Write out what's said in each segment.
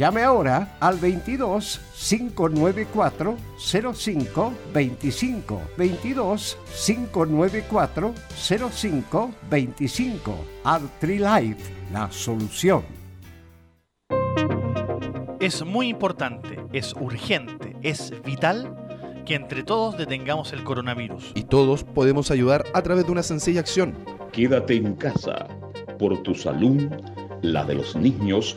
Llame ahora al 22 594 05 25 22 594 05 25 Life, la solución. Es muy importante, es urgente, es vital que entre todos detengamos el coronavirus. Y todos podemos ayudar a través de una sencilla acción. Quédate en casa, por tu salud, la de los niños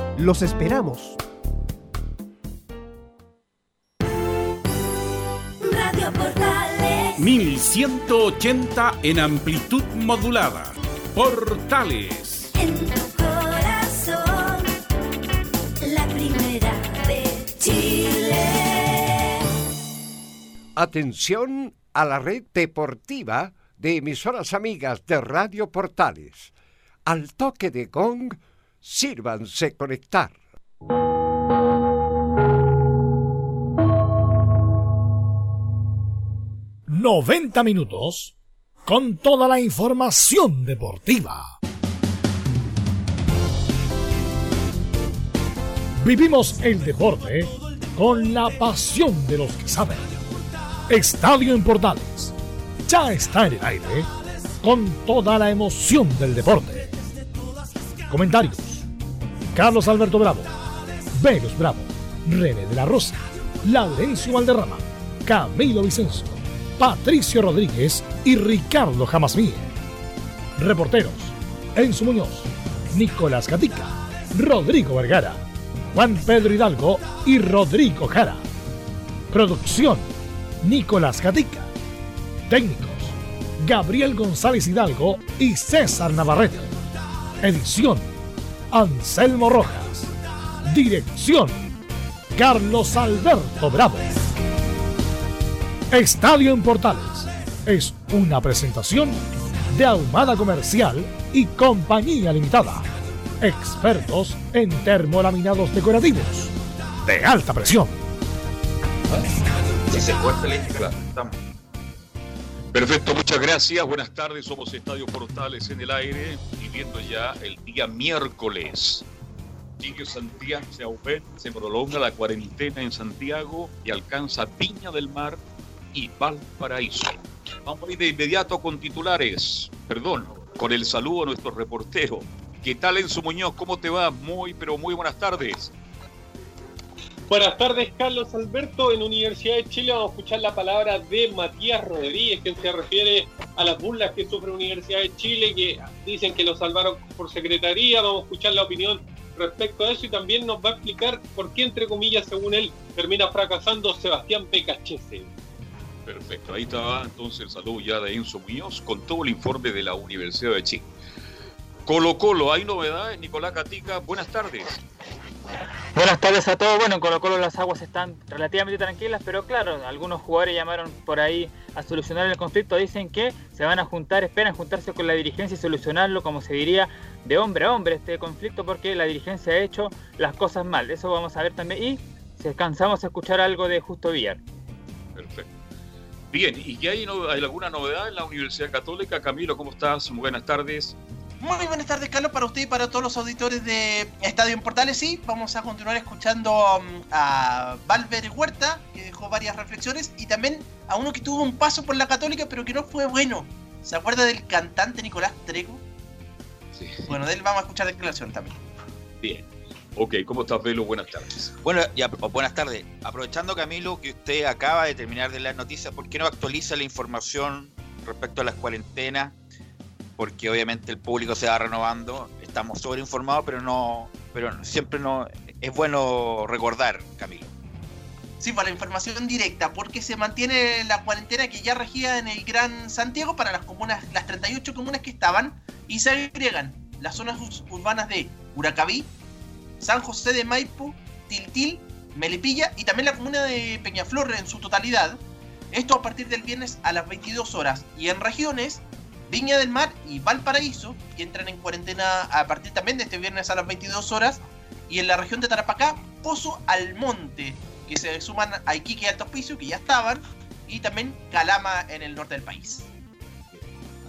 Los esperamos. Radio Portales 1180 en amplitud modulada. Portales. En tu corazón, la primera de Chile. Atención a la red deportiva de emisoras amigas de Radio Portales. Al toque de gong, sírvanse conectar. ¡90 minutos con toda la información deportiva! Vivimos el deporte con la pasión de los que saben. Estadio en Portales ya está en el aire con toda la emoción del deporte. Comentarios Carlos Alberto Bravo, Velos Bravo, René de la Rosa, Laurencio Valderrama, Camilo Vicencio, Patricio Rodríguez y Ricardo Jamasmí. Reporteros: Enzo Muñoz, Nicolás Gatica, Rodrigo Vergara, Juan Pedro Hidalgo y Rodrigo Jara. Producción: Nicolás Gatica. Técnicos: Gabriel González Hidalgo y César Navarrete. Edición: Anselmo Rojas. Dirección: Carlos Alberto Bravo. Estadio en Portales es una presentación de Ahumada Comercial y Compañía Limitada. Expertos en termolaminados decorativos de alta presión. Si se claro, estamos. Perfecto, muchas gracias. Buenas tardes, somos Estadio Portales en el aire, viviendo ya el día miércoles. Sigue Santiago, se se prolonga la cuarentena en Santiago y alcanza Viña del Mar y Valparaíso. Vamos a ir de inmediato con titulares, perdón, con el saludo a nuestro reportero. ¿Qué tal Enzo Muñoz? ¿Cómo te va? Muy, pero muy buenas tardes. Buenas tardes, Carlos Alberto. En Universidad de Chile vamos a escuchar la palabra de Matías Rodríguez, que se refiere a las burlas que sufre Universidad de Chile, que dicen que lo salvaron por secretaría. Vamos a escuchar la opinión respecto a eso y también nos va a explicar por qué, entre comillas, según él, termina fracasando Sebastián Pecachese. Perfecto, ahí estaba entonces el saludo ya de Enzo Muñoz con todo el informe de la Universidad de Chile. Colo Colo, ¿hay novedades? Nicolás Catica, buenas tardes. Buenas tardes a todos. Bueno, en Colo Colo las aguas están relativamente tranquilas, pero claro, algunos jugadores llamaron por ahí a solucionar el conflicto. Dicen que se van a juntar, esperan juntarse con la dirigencia y solucionarlo, como se diría, de hombre a hombre este conflicto, porque la dirigencia ha hecho las cosas mal. Eso vamos a ver también. Y si alcanzamos a escuchar algo de Justo Villar. Perfecto. Bien, ¿y qué hay, hay alguna novedad en la Universidad Católica? Camilo, ¿cómo estás? Muy buenas tardes. Muy buenas tardes, Carlos, para usted y para todos los auditores de Estadio en Portales. Sí, vamos a continuar escuchando um, a Valver Huerta, que dejó varias reflexiones, y también a uno que tuvo un paso por la Católica, pero que no fue bueno. ¿Se acuerda del cantante Nicolás Trego? Sí. Bueno, de él vamos a escuchar declaración también. Bien. Ok, ¿cómo estás, Velo? Buenas tardes. Bueno, ya, buenas tardes. Aprovechando, Camilo, que usted acaba de terminar de las noticias, ¿por qué no actualiza la información respecto a las cuarentenas? Porque obviamente el público se va renovando. Estamos sobreinformados, pero no, pero siempre no es bueno recordar, Camilo. Sí, para la información directa, porque se mantiene la cuarentena que ya regía en el Gran Santiago para las comunas, las 38 comunas que estaban, y se agregan las zonas urbanas de Huracaví, San José de Maipo, Tiltil, Melipilla y también la comuna de Peñaflor en su totalidad. Esto a partir del viernes a las 22 horas. Y en regiones, Viña del Mar y Valparaíso, que entran en cuarentena a partir también de este viernes a las 22 horas. Y en la región de Tarapacá, Pozo Almonte, que se suman a Iquique y Alto Hospicio, que ya estaban. Y también Calama en el norte del país.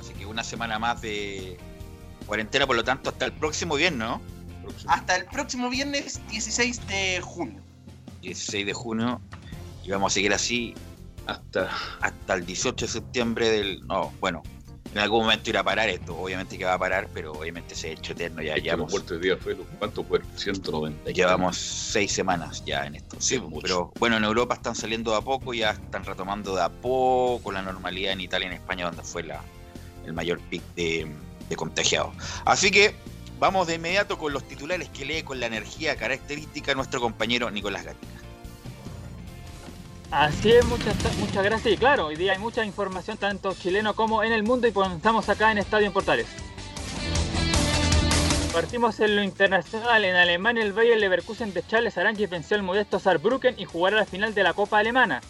Así que una semana más de cuarentena, por lo tanto, hasta el próximo viernes, ¿no? Hasta el próximo viernes 16 de junio. 16 de junio. Y vamos a seguir así hasta, hasta el 18 de septiembre del... No, bueno, en algún momento irá a parar esto. Obviamente que va a parar, pero obviamente se ha hecho eterno. Ya llevamos, fue el día, Velo. ¿Cuánto fue? 190. llevamos seis semanas ya en esto. Sí, pero bueno, en Europa están saliendo de a poco, ya están retomando de a poco la normalidad en Italia y en España, donde fue la, el mayor pic de, de contagiados. Así que vamos de inmediato con los titulares que lee con la energía característica nuestro compañero Nicolás Gatica. Así es, muchas, muchas gracias. Y claro, hoy día hay mucha información tanto chileno como en el mundo y pues estamos acá en Estadio en Portales. Partimos en lo internacional. En Alemania, el Bayer Leverkusen de Charles Aranguis venció al modesto Saarbrücken y jugará la final de la Copa Alemana.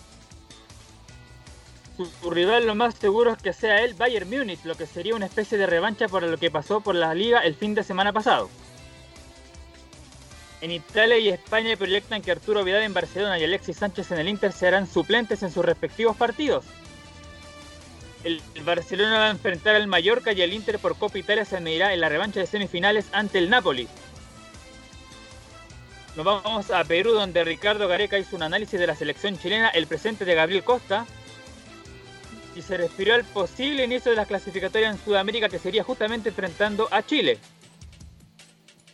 Su, rival lo más seguro es que sea el Bayern Múnich, lo que sería una especie de revancha por lo que pasó por la liga el fin de semana pasado. En Italia y España proyectan que Arturo Vidal en Barcelona y Alexis Sánchez en el Inter serán suplentes en sus respectivos partidos. El el Barcelona va a enfrentar al Mallorca y el Inter por Copa Italia se medirá en la revancha de semifinales ante el Napoli. Nos vamos a Perú donde Ricardo Gareca hizo un análisis de la selección chilena, el presente de Gabriel Costa, y se refirió al posible inicio de las clasificatorias en Sudamérica que sería justamente enfrentando a Chile.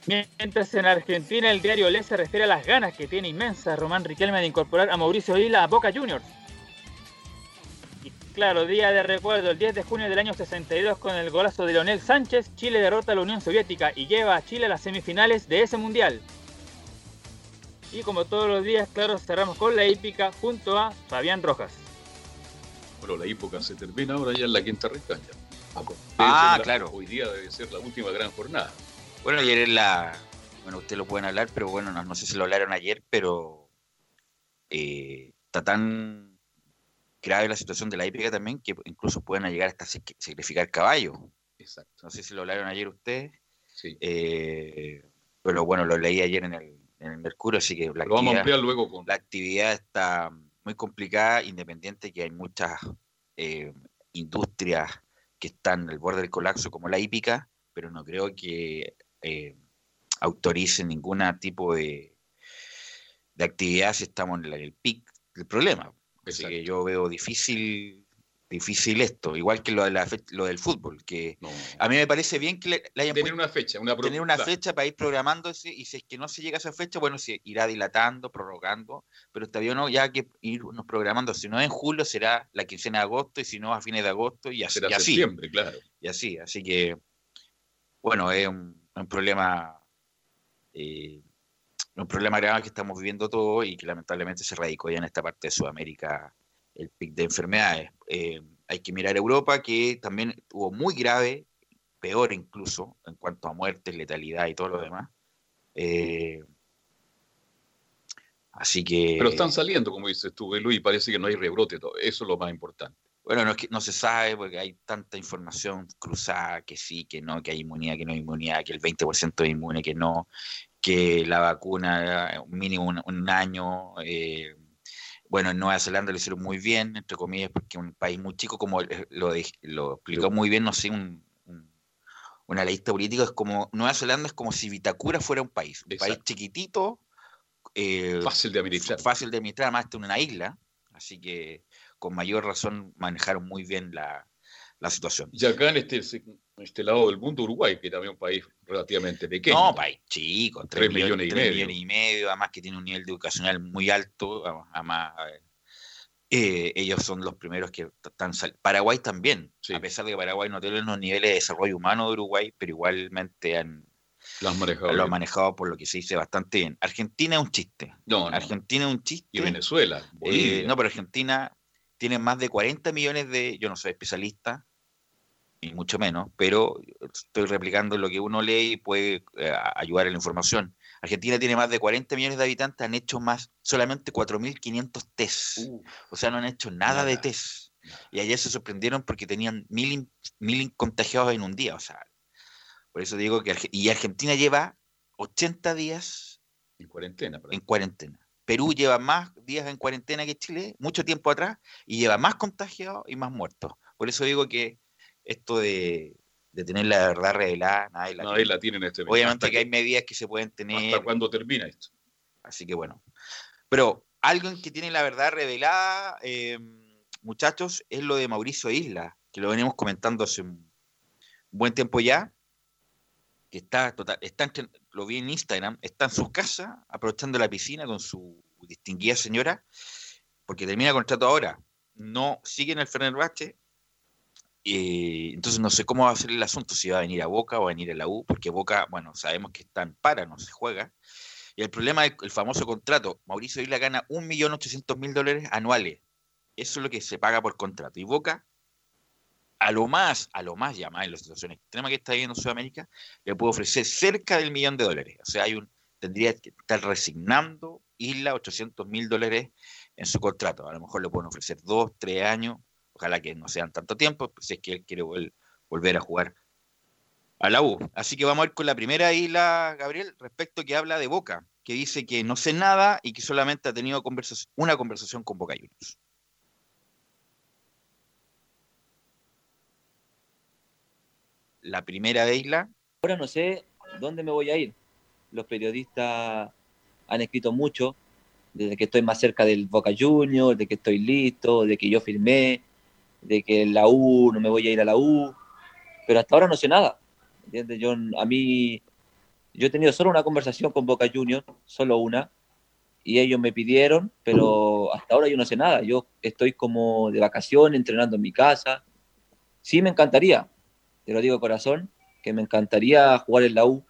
Mientras en Argentina el diario Le se refiere a las ganas que tiene inmensa Román Riquelme de incorporar a Mauricio Isla a Boca Juniors. Y claro, día de recuerdo, el 10 de junio del año 62 con el golazo de Leonel Sánchez, Chile derrota a la Unión Soviética y lleva a Chile a las semifinales de ese mundial. Y como todos los días, claro, cerramos con la hípica junto a Fabián Rojas. Bueno, la época se termina ahora ya en la quinta recta. Ah, la- claro. Hoy día debe ser la última gran jornada. Bueno, ayer en la. Bueno, ustedes lo pueden hablar, pero bueno, no, no sé si lo hablaron ayer, pero. eh, está tan grave la situación de la hípica también que incluso pueden llegar hasta sac- sacrificar caballos. Exacto. No sé si lo hablaron ayer ustedes. Sí. Eh, pero bueno, lo leí ayer en el, en el Mercurio, así que la Lo vamos a ampliar luego con. la actividad está muy complicada, independiente que hay muchas eh, industrias que están al borde del colapso, como la hípica, pero no creo que eh, autoricen ningún tipo de, de actividad si estamos en el pic del problema. Así que yo veo difícil difícil esto, igual que lo, de la fe- lo del fútbol, que a mí me parece bien que le, le hayan Tener una fecha, una tener una fecha para ir programándose y si es que no se llega a esa fecha, bueno, se irá dilatando, prorrogando, pero está bien ¿no? ya que irnos programando, si no en julio será la quincena de agosto y si no a fines de agosto y así. Será y así. claro. Y así, así que, bueno, es un, un problema, eh, un problema grave que estamos viviendo todos y que lamentablemente se radicó ya en esta parte de Sudamérica el pic de enfermedades. Eh, hay que mirar Europa, que también tuvo muy grave, peor incluso, en cuanto a muertes, letalidad y todo lo demás. Eh, así que... Pero están saliendo, como dices tú, Luis, parece que no hay rebrote. todo. Eso es lo más importante. Bueno, no, es que no se sabe porque hay tanta información cruzada que sí, que no, que hay inmunidad, que no hay inmunidad, que el 20% es inmune, que no, que la vacuna eh, mínimo un, un año. eh, bueno, en Nueva Zelanda lo hicieron muy bien, entre comillas, porque un país muy chico, como lo, de- lo explicó muy bien, no sé, un, un- un analista político, es como, Nueva Zelanda es como si Vitacura fuera un país, un país chiquitito, eh, Fácil de administrar. fácil de administrar, además está en una isla, así que con mayor razón manejaron muy bien la, la situación. Y acá en este, este lado del mundo, Uruguay, que también es un país relativamente pequeño. No, país chico, 3, Tres millones, millones y tres medio. millones y medio, además que tiene un nivel educacional muy alto, además eh, ellos son los primeros que están sal- Paraguay también, a pesar de que Paraguay no tiene los niveles de desarrollo humano de Uruguay, pero igualmente han, Lo han manejado. lo han manejado por lo que se dice bastante bien. Argentina es un chiste. No, no. Argentina es un chiste. Y Venezuela, Eh, no, pero Argentina tiene más de 40 millones de, yo no soy especialista, y mucho menos, pero estoy replicando lo que uno lee y puede eh, ayudar en la información. Argentina tiene más de 40 millones de habitantes, han hecho más, solamente 4.500 test. o sea, no han hecho nada, de test. Y ayer se sorprendieron porque tenían mil, mil contagiados en un día. O sea, por eso digo que Arge- y Argentina lleva 80 días en cuarentena. En cuarentena. Perú lleva más días en cuarentena que Chile, mucho tiempo atrás, y lleva más contagiados y más muertos. Por eso digo que esto de, de tener la verdad revelada, nadie la Nadie la tiene en este momento. Obviamente que hay medidas que se pueden tener. ¿Hasta cuándo termina esto? Así que bueno. Pero alguien que tiene la verdad revelada, eh, muchachos, es lo de Mauricio Isla, que lo venimos comentando hace un buen tiempo ya, que está total, está lo vi en Instagram, está en su casa, aprovechando la piscina con su distinguida señora, porque termina contrato ahora. No sigue en el Fenerbahce, eh, entonces no sé cómo va a ser el asunto, si va a venir a Boca o a venir a la U, porque Boca, bueno, sabemos que están para, no se juega. Y el problema es el famoso contrato. Mauricio Isla gana 1.800.000 dólares anuales. Eso es lo que se paga por contrato. Y Boca, a lo más, a lo más ya en la situación extrema que está viviendo Sudamérica, le puede ofrecer cerca del millón de dólares. O sea, hay un, tendría que estar resignando Isla 800.000 dólares en su contrato. A lo mejor le pueden ofrecer dos, tres años. Ojalá que no sean tanto tiempo, si es que él quiere vol- volver a jugar a la U. Así que vamos a ir con la primera isla, Gabriel, respecto que habla de Boca, que dice que no sé nada y que solamente ha tenido conversa- una conversación con Boca Juniors. La primera de isla. Ahora no sé dónde me voy a ir. Los periodistas han escrito mucho, desde que estoy más cerca del Boca Juniors, de que estoy listo, de que yo firmé, de que la U, no me voy a ir a la U, pero hasta ahora no sé nada. ¿entiendes? Yo, a mí, yo he tenido solo una conversación con Boca Juniors, solo una, y ellos me pidieron, pero hasta ahora yo no sé nada. Yo estoy como de vacaciones, entrenando en mi casa. Sí me encantaría, te lo digo de corazón, que me encantaría jugar en la U,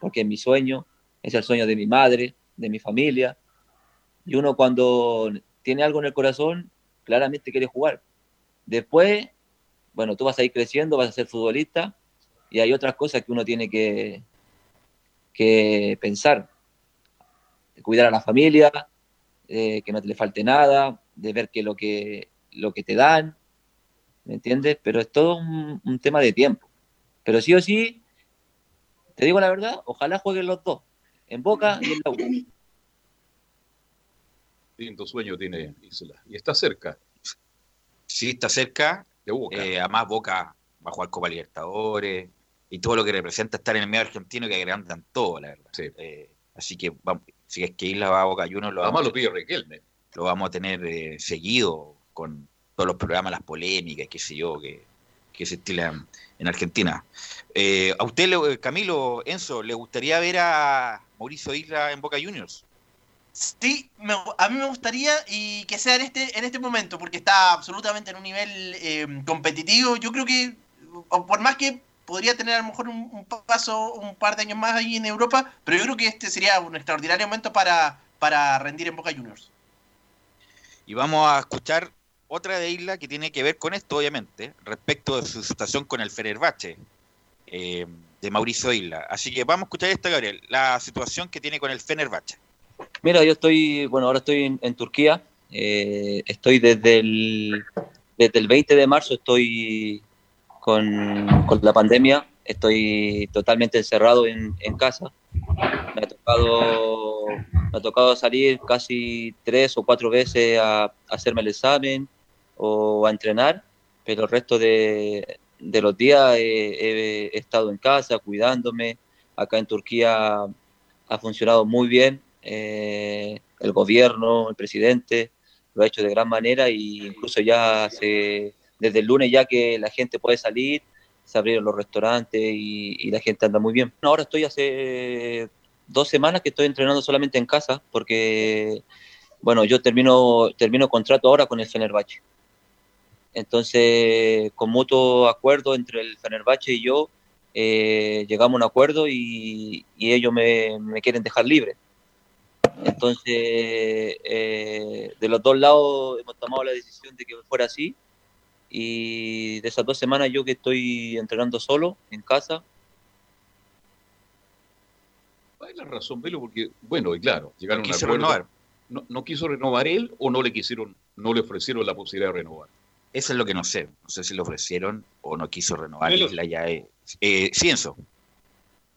porque es mi sueño, es el sueño de mi madre, de mi familia. Y uno cuando tiene algo en el corazón, claramente quiere jugar. Después, bueno, tú vas a ir creciendo, vas a ser futbolista, y hay otras cosas que uno tiene que, que pensar. Cuidar a la familia, eh, que no te le falte nada, de ver que lo que, lo que te dan, ¿me entiendes? Pero es todo un, un tema de tiempo. Pero sí o sí, te digo la verdad, ojalá jueguen los dos, en Boca y en la U. Lindo sueño tiene Isla. Y está cerca. Sí, está cerca. De Boca. Eh, además, Boca va a jugar Copa Libertadores y todo lo que representa estar en el medio argentino que agrandan todo, la verdad. Eh, así que vamos, si es que Isla va a Boca Juniors, lo Además vamos, lo pide Riquelme. lo vamos a tener eh, seguido con todos los programas, las polémicas, qué sé yo, que, que se estilan en Argentina. Eh, ¿A usted, le- Camilo, Enzo, le gustaría ver a Mauricio Isla en Boca Juniors? Sí, me- a mí me gustaría y que sea en este, en este momento, porque está absolutamente en un nivel eh, competitivo. Yo creo que, por más que podría tener a lo mejor un, un paso, un par de años más ahí en Europa, pero yo creo que este sería un extraordinario momento para, para rendir en Boca Juniors. Y vamos a escuchar otra de Isla que tiene que ver con esto, obviamente, respecto de su situación con el Fenerbahce eh, de Mauricio Isla. Así que vamos a escuchar esta, Gabriel, la situación que tiene con el Fenerbahce. Mira, yo estoy, bueno, ahora estoy en, Turquía. eh, estoy desde el, desde el 20 de marzo, estoy con, con la pandemia. Estoy totalmente encerrado en, en casa. Me ha tocado, me ha tocado salir casi tres o cuatro veces a, a hacerme el examen o a entrenar, pero el resto de, de los días he, estado en casa cuidándome. Acá en Turquía ha funcionado muy bien. eh, el gobierno, el presidente, lo ha hecho de gran manera e incluso ya se, desde el lunes ya que la gente puede salir, se abrieron los restaurantes y, y la gente anda muy bien. Ahora estoy hace dos semanas que estoy entrenando solamente en casa porque, bueno, yo termino, termino contrato ahora con el Fenerbahce. Entonces, con mutuo acuerdo entre el Fenerbahce y yo, eh, llegamos a un acuerdo y, y ellos me, me quieren dejar libre. Entonces, eh, de los dos lados hemos tomado la decisión de que fuera así. Y de esas dos semanas yo que estoy entrenando solo en casa, Hay la razón, Velo, porque, bueno, y claro, llegaron No a un acuerdo. renovar. No, no quiso renovar él o no le quisieron, no le ofrecieron la posibilidad de renovar. Eso es lo que no sé. No sé si le ofrecieron o no quiso renovar. Melo. Isla ya es. Eh, Cienzo.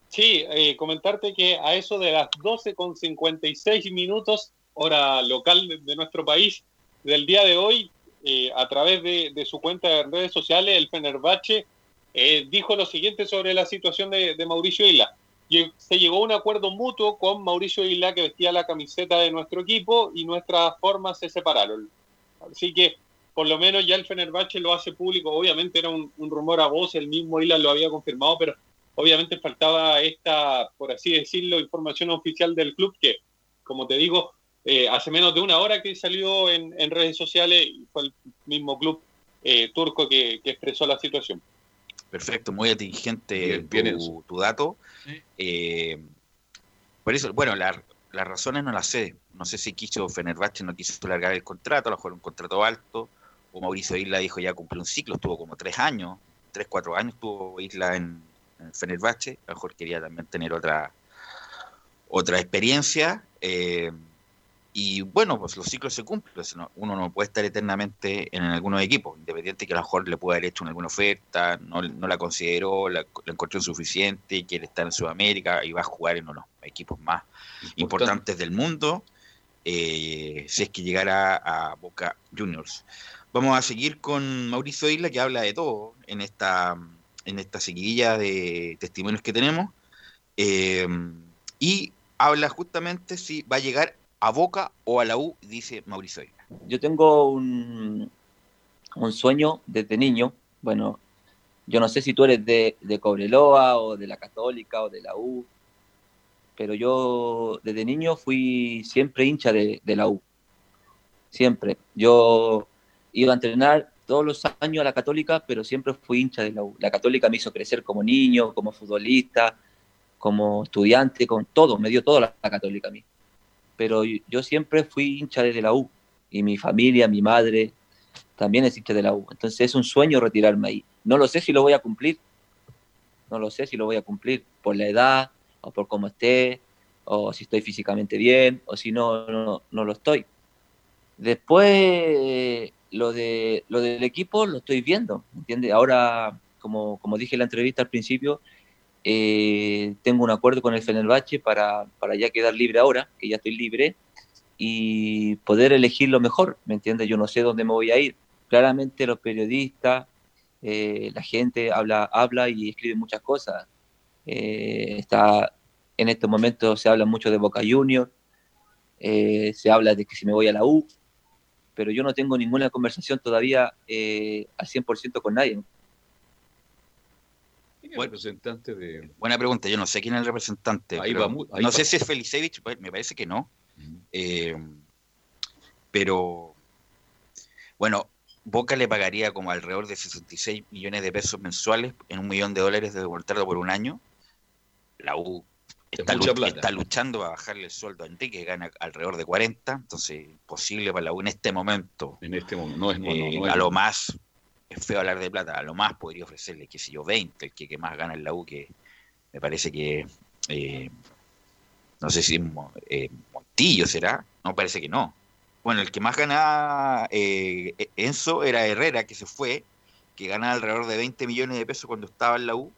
Sí, eh, comentarte que a eso de las 12 con 56 minutos, hora local de, de nuestro país, del día de hoy, eh, a través de, de su cuenta de redes sociales, el Fenerbahce eh, dijo lo siguiente sobre la situación de, de Mauricio Isla. Se llegó a un acuerdo mutuo con Mauricio Isla, que vestía la camiseta de nuestro equipo, y nuestras formas se separaron. Así que, por lo menos, ya el Fenerbahce lo hace público. Obviamente era un, un rumor a voz, el mismo Isla lo había confirmado, pero obviamente faltaba esta, por así decirlo, información oficial del club que, como te digo, eh, hace menos de una hora que salió en, en redes sociales y fue el mismo club eh, turco que, que expresó la situación. Perfecto, muy atingente Bien, bien, tu, tu dato. Eh, por eso, bueno, la- las razones no las sé. No sé si quiso Fenerbahce, no quiso largar el contrato, a lo mejor un contrato alto, o Mauricio Isla dijo ya cumplió un ciclo, estuvo como tres años, tres, cuatro años estuvo Isla en, en Fenerbahce, a lo mejor quería también tener otra, otra experiencia. eh, y bueno, pues los ciclos se cumplen. no- Uno no puede estar eternamente en algunos equipos, independiente que a lo mejor le pueda haber hecho alguna oferta, no, no la consideró, la, la encontró insuficiente, quiere estar en Sudamérica y va a jugar en uno de los equipos más importantes del mundo, eh, si es que llegara a Boca Juniors. Vamos a seguir con Mauricio Isla, que habla de todo en esta, en esta seguidilla de testimonios que tenemos. Eh, y habla justamente si va a llegar a Boca o a la U, dice Mauricio Isla. yo tengo un, un sueño desde niño. Bueno, yo no sé si tú eres de, de Cobreloa o de la Católica o de la U, pero yo desde niño fui siempre hincha de, de la U. Siempre. Yo iba a entrenar todos los años a la Católica, pero siempre fui hincha de la U. La Católica me hizo crecer como niño, como futbolista, como estudiante, con todo, me dio todo la, la Católica a mí. Pero yo, siempre fui hincha de la U. Y mi familia, mi madre, también es hincha de la U. Entonces es un sueño retirarme ahí. No lo sé si lo voy a cumplir. No lo sé si lo voy a cumplir por la edad, o por cómo esté, o si estoy físicamente bien, o si no, no, no lo estoy. Después, lo, de, lo del equipo lo estoy viendo, ¿entiendes? Ahora, como, como dije en la entrevista al principio, eh, tengo un acuerdo con el Fenerbahce para, para ya quedar libre ahora, que ya estoy libre, y poder elegir lo mejor, ¿me entiendes? Yo no sé dónde me voy a ir. Claramente los periodistas, eh, la gente habla, habla y escribe muchas cosas. Eh, está, en estos momentos se habla mucho de Boca Juniors, se habla de que si me voy a la U, pero yo no tengo ninguna conversación todavía eh, al 100% con nadie. ¿Quién es el representante de.? Buena pregunta, yo no sé quién es el representante. Ahí pero va mu- ahí no va. sé si es Felicevich, me parece que no. Eh, pero, bueno, Boca le pagaría como alrededor de 66 millones de pesos mensuales en un millón de dólares de contrato por un año. La U está, mucha lu- plata. está luchando a bajarle el sueldo a Enrique, que gana alrededor de 40, entonces imposible para la U en este momento. En este momento, no es no, no, Eh, no es- a lo más, es feo hablar de plata, a lo más podría ofrecerle, qué sé yo, 20, el que, que más gana en la U, que me parece que, eh, no sé si eh, Montillo será, no parece que no. Bueno, el que más gana eh, Enzo era Herrera, que se fue, que ganaba alrededor de 20 millones de pesos cuando estaba en la U,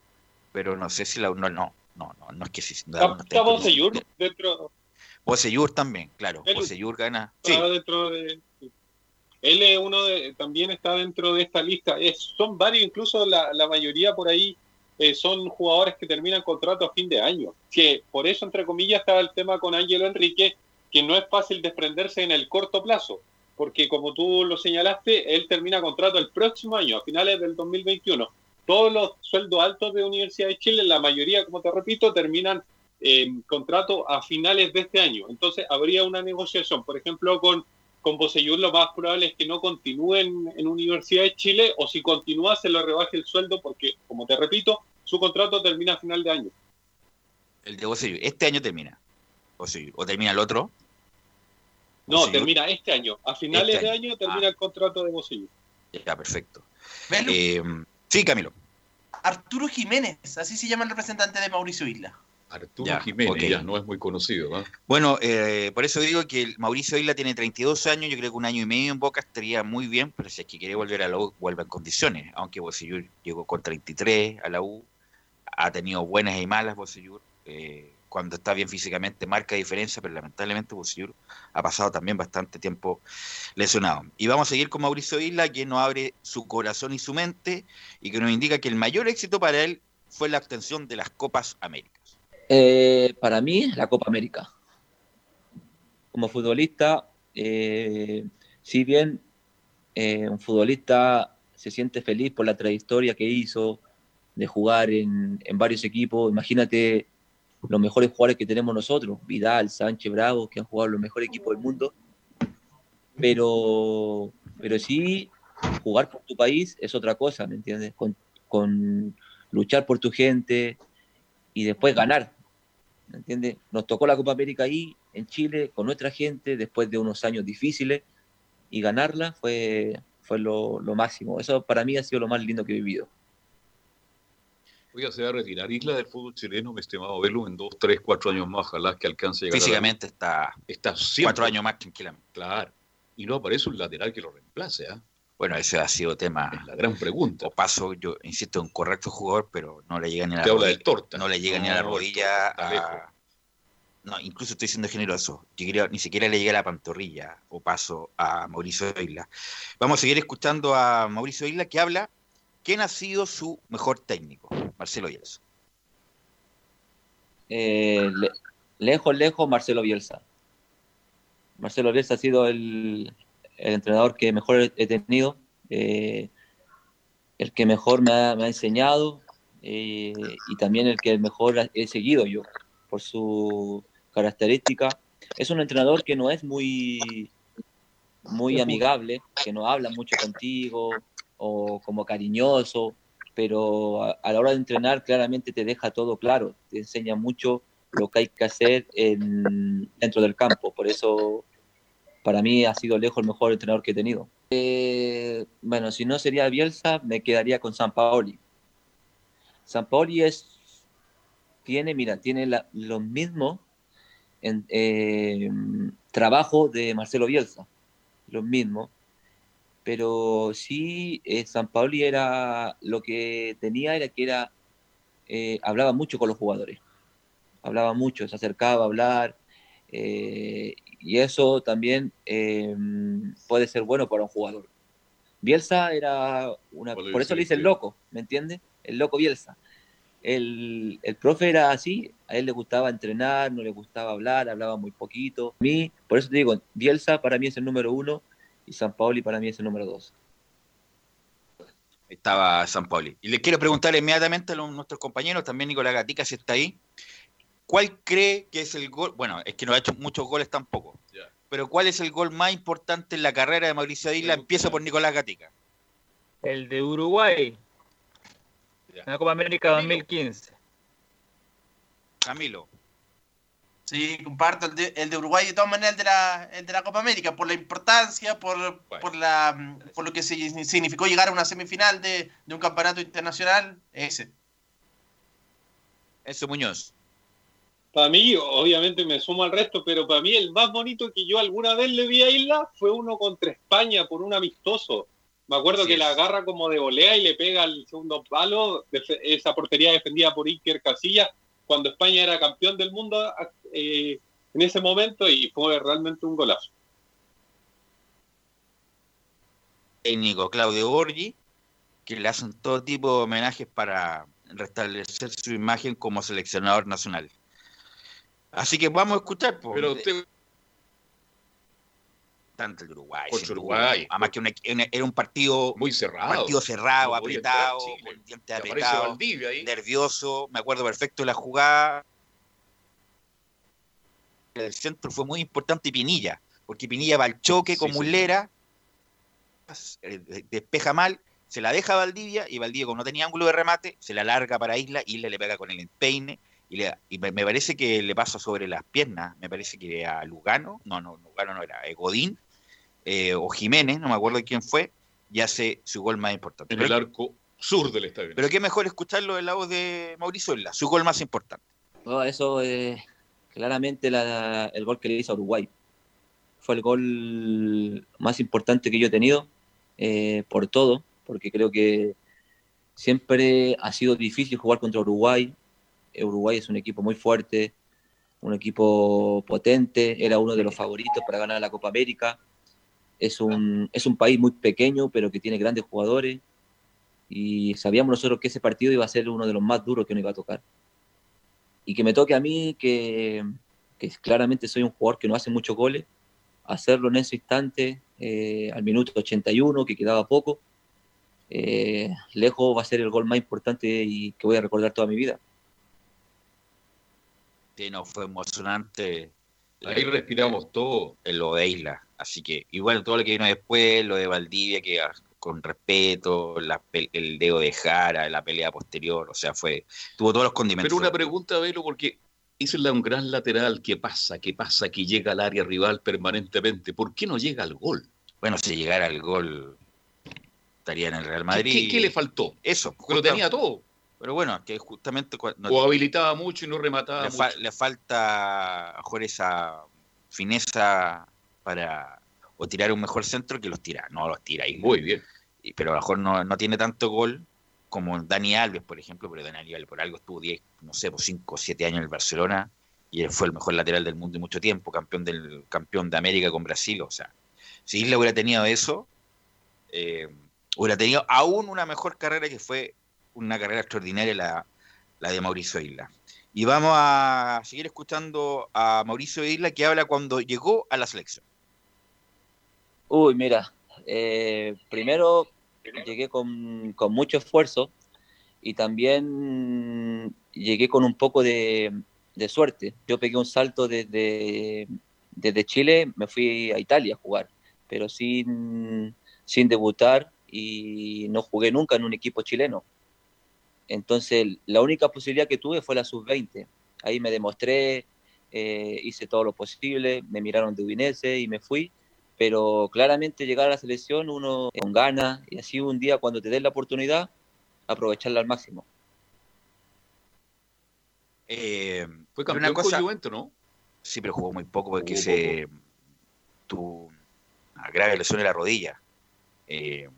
pero no sé si la U, no, no, no, no, no es que si... Está, Bocellur dentro, Bocellur también, claro, Bocellur gana, está dentro de. Él es uno de, también está dentro de esta lista. Es, son varios, incluso la, la mayoría por ahí eh, son jugadores que terminan contrato a fin de año. Que por eso, entre comillas, estaba el tema con Ángelo Enrique, que no es fácil desprenderse en el corto plazo, porque como tú lo señalaste, él termina contrato el próximo año, a finales del 2021. Todos los sueldos altos de Universidad de Chile, la mayoría, como te repito, terminan en contrato a finales de este año. Entonces habría una negociación, por ejemplo, con, con Bocellur lo más probable es que no continúe en, Universidad de Chile o si continúa se le rebaje el sueldo porque, como te repito, su contrato termina a final de año. el de Bocellur, este año termina, Bocellur, o termina el otro, No, Bocellur. termina este año. A finales Este de año. termina el contrato de Bocellur. Ya, perfecto. Eh, sí, Camilo. Arturo Jiménez, así se llama el representante de Mauricio Isla. Arturo Ya, Jiménez, ya no es muy conocido. ¿no? Bueno, eh, por eso digo que el Mauricio Isla tiene 32 años, yo creo que un año y medio en Boca estaría muy bien, pero si es que quiere volver a la U, vuelva en condiciones, aunque Bocellur llegó con 33 a la U, ha tenido buenas y malas Bocellur, eh, cuando está bien físicamente marca diferencia, pero lamentablemente Bocellur ha pasado también bastante tiempo lesionado. Y vamos a seguir con Mauricio Isla, quien nos abre su corazón y su mente, y que nos indica que el mayor éxito para él fue la obtención de las Copas Américas. Eh, para mí, la Copa América. Como futbolista, eh, si bien eh, un futbolista se siente feliz por la trayectoria que hizo de jugar en varios equipos, imagínate los mejores jugadores que tenemos nosotros, Vidal, Sánchez, Bravo, que han jugado los mejores equipos del mundo. Pero, pero sí, jugar por tu país es otra cosa, ¿me entiendes? Con, con luchar por tu gente y después ganar. ¿Me entiendes? Nos tocó la Copa América ahí, en Chile, con nuestra gente, después de unos años difíciles, y ganarla fue, fue lo, lo máximo. Eso para mí ha sido lo más lindo que he vivido. Oiga, se va a retirar Isla del fútbol chileno, mi estimado Velo, en dos, tres, cuatro años más, ojalá que alcance a llegar a la- Físicamente está, está siempre- cuatro años más tranquilamente. Claro. Y no aparece un lateral que lo reemplace, ¿ah? Bueno, ese ha sido tema. La gran pregunta. O paso, yo insisto, un correcto jugador, pero no le llega ni a la habla rodilla. del Torta. No le llega ni a la rodilla. A-. No, incluso estoy siendo generoso. Yo quería- ni siquiera le llega a la pantorrilla o paso a Mauricio Isla. Vamos a seguir escuchando a Mauricio Isla que habla. ¿Quién ha sido su mejor técnico? Marcelo Bielsa. Eh, le- lejos, lejos, Marcelo Bielsa. Marcelo Bielsa ha sido el, entrenador que mejor he, tenido, eh, el que mejor me ha, me ha enseñado eh, y también el que mejor he seguido yo. por su característica. Es un entrenador que no es muy, muy amigable, que no habla mucho contigo o como cariñoso, pero a, la hora de entrenar claramente te deja todo claro, te enseña mucho lo que hay que hacer en- dentro del campo. Por eso, para mí ha sido lejos el mejor entrenador que he tenido. Eh, bueno, si no sería Bielsa, me quedaría con San Paoli. San Paoli es, tiene, mira, tiene la- lo mismo eh, de Marcelo Bielsa, lo mismo. Pero sí, eh, San Paoli era, lo que tenía era que era, eh, hablaba mucho con los jugadores hablaba mucho, se acercaba a hablar, eh, y eso también eh, puede ser bueno para un jugador. Bielsa era una, por eso le dicen loco, ¿me entiendes? El loco Bielsa. El, el profe era así, a él le gustaba entrenar, no le gustaba hablar, hablaba muy poquito. A mí, por eso te digo, Bielsa para mí es el número uno y San Paoli para mí es el número dos. estaba San Pauli. Y le quiero preguntar inmediatamente a los- nuestros compañeros, también Nicolás Gatica, si está ahí, ¿cuál cree que es el gol? Bueno, es que no ha hecho muchos goles tampoco, pero ¿cuál es el gol más importante en la carrera de Mauricio Isla? Empiezo por Nicolás Gatica. El de Uruguay. En la Copa América 2015. Camilo. Sí, comparto el de, el de Uruguay de todas maneras el de la, el de la Copa América, por la importancia, por, por, la, por lo que significó llegar a una semifinal de, de un campeonato internacional, ese. Eso Muñoz. Para mí, obviamente me sumo al resto, pero para mí el más bonito que yo alguna vez le vi a Isla fue uno contra España por un amistoso. Me acuerdo Sí. que la agarra como de volea y le pega al segundo palo, esa portería defendida por Iker Casillas, cuando España era campeón del mundo eh, en ese momento y fue realmente un golazo. técnico Claudio Borgi, que le hacen todo tipo de homenajes para restablecer su imagen como seleccionador nacional. Así que vamos a escuchar. po. Pero usted, tanto el Uruguay. Contra. Uruguay. Además que una- una- era un partido muy cerrado. partido cerrado, entrar apretado, con dientes Y apretados, nervioso. Me acuerdo perfecto de la jugada. El centro fue muy importante y Pinilla, porque Pinilla va al choque Sí, con sí. Mulera, eh, despeja mal, se la deja a Valdivia y Valdivia, como no tenía ángulo de remate, se la larga para Isla, Isla le pega con el empeine. Y, le- y me, me parece que le pasa sobre las piernas, me parece que a Lugano, no, no, Lugano no era, eh, Godín eh, o Jiménez, no me acuerdo quién fue, y hace su gol más importante. en Pero- el arco sur del estadio. pero qué mejor escucharlo del lado de Mauricio Isla, su gol más importante. No, eso es claramente la- el gol que le hizo a Uruguay. Fue el gol más importante que yo he tenido, eh, por todo, porque creo que siempre ha sido difícil jugar contra Uruguay. Eh, Uruguay es un equipo muy fuerte, un equipo potente, era uno de los favoritos para ganar la Copa América. Es un, es un país muy pequeño, pero que tiene grandes jugadores. Y sabíamos nosotros que ese partido iba a ser uno de los más duros que nos iba a tocar y que me toque a mí, que, que claramente soy un jugador que no hace muchos goles, hacerlo en ese instante, eh, al minuto 81, que quedaba poco, eh, lejos va a ser el gol más importante y que voy a recordar toda mi vida. Sí, no, fue emocionante. Ahí respiramos todo. En lo de Isla. Así que, y bueno, todo lo que vino después, lo de Valdivia, que ah, con respeto, la el dedo de Jara, la pelea posterior, o sea, fue, tuvo todos los condimentos. Pero una pregunta, Velo, porque Isla un gran lateral. ¿Qué pasa? ¿Qué pasa? Que llega al área rival permanentemente. ¿Por qué no llega al gol? Bueno, si llegara al gol, estaría en el Real ¿Qué, Madrid. qué- qué le faltó? Eso. Justa- tenía todo. Pero bueno, que justamente cuando O habilitaba mucho y no remataba le, mucho. fa- le falta a mejor esa fineza para o tirar un mejor centro que los tira. No los tira ahí. Muy bien. Y- Pero a lo mejor no, no tiene tanto gol como Dani Alves, por ejemplo, pero Dani Alves por algo estuvo 10, no sé, por 5 o 7 años en el Barcelona y él fue el mejor lateral del mundo en mucho tiempo, campeón del campeón de América con Brasil, o sea, si Isla hubiera tenido eso, eh, hubiera tenido aún una mejor carrera que fue una carrera extraordinaria la, la de Mauricio Isla. Y vamos a seguir escuchando a Mauricio Isla que habla cuando llegó a la selección. Uy, mira, eh, primero llegué con, con mucho esfuerzo y también llegué con un poco de, de suerte. Yo pegué un salto desde, desde Chile, me fui a Italia a jugar, pero sin, sin debutar y no jugué nunca en un equipo chileno. Entonces, la única posibilidad que tuve fue la sub-20. Ahí me demostré, eh, hice todo lo posible, me miraron de Udinese y me fui. Pero claramente llegar a la selección uno con ganas y así un día cuando te den la oportunidad, aprovecharla al máximo. Eh, Fue campeón con Juventus, ¿no? Sí, pero jugó muy poco porque Jugó se tuvo una grave lesión en la rodilla. Eh,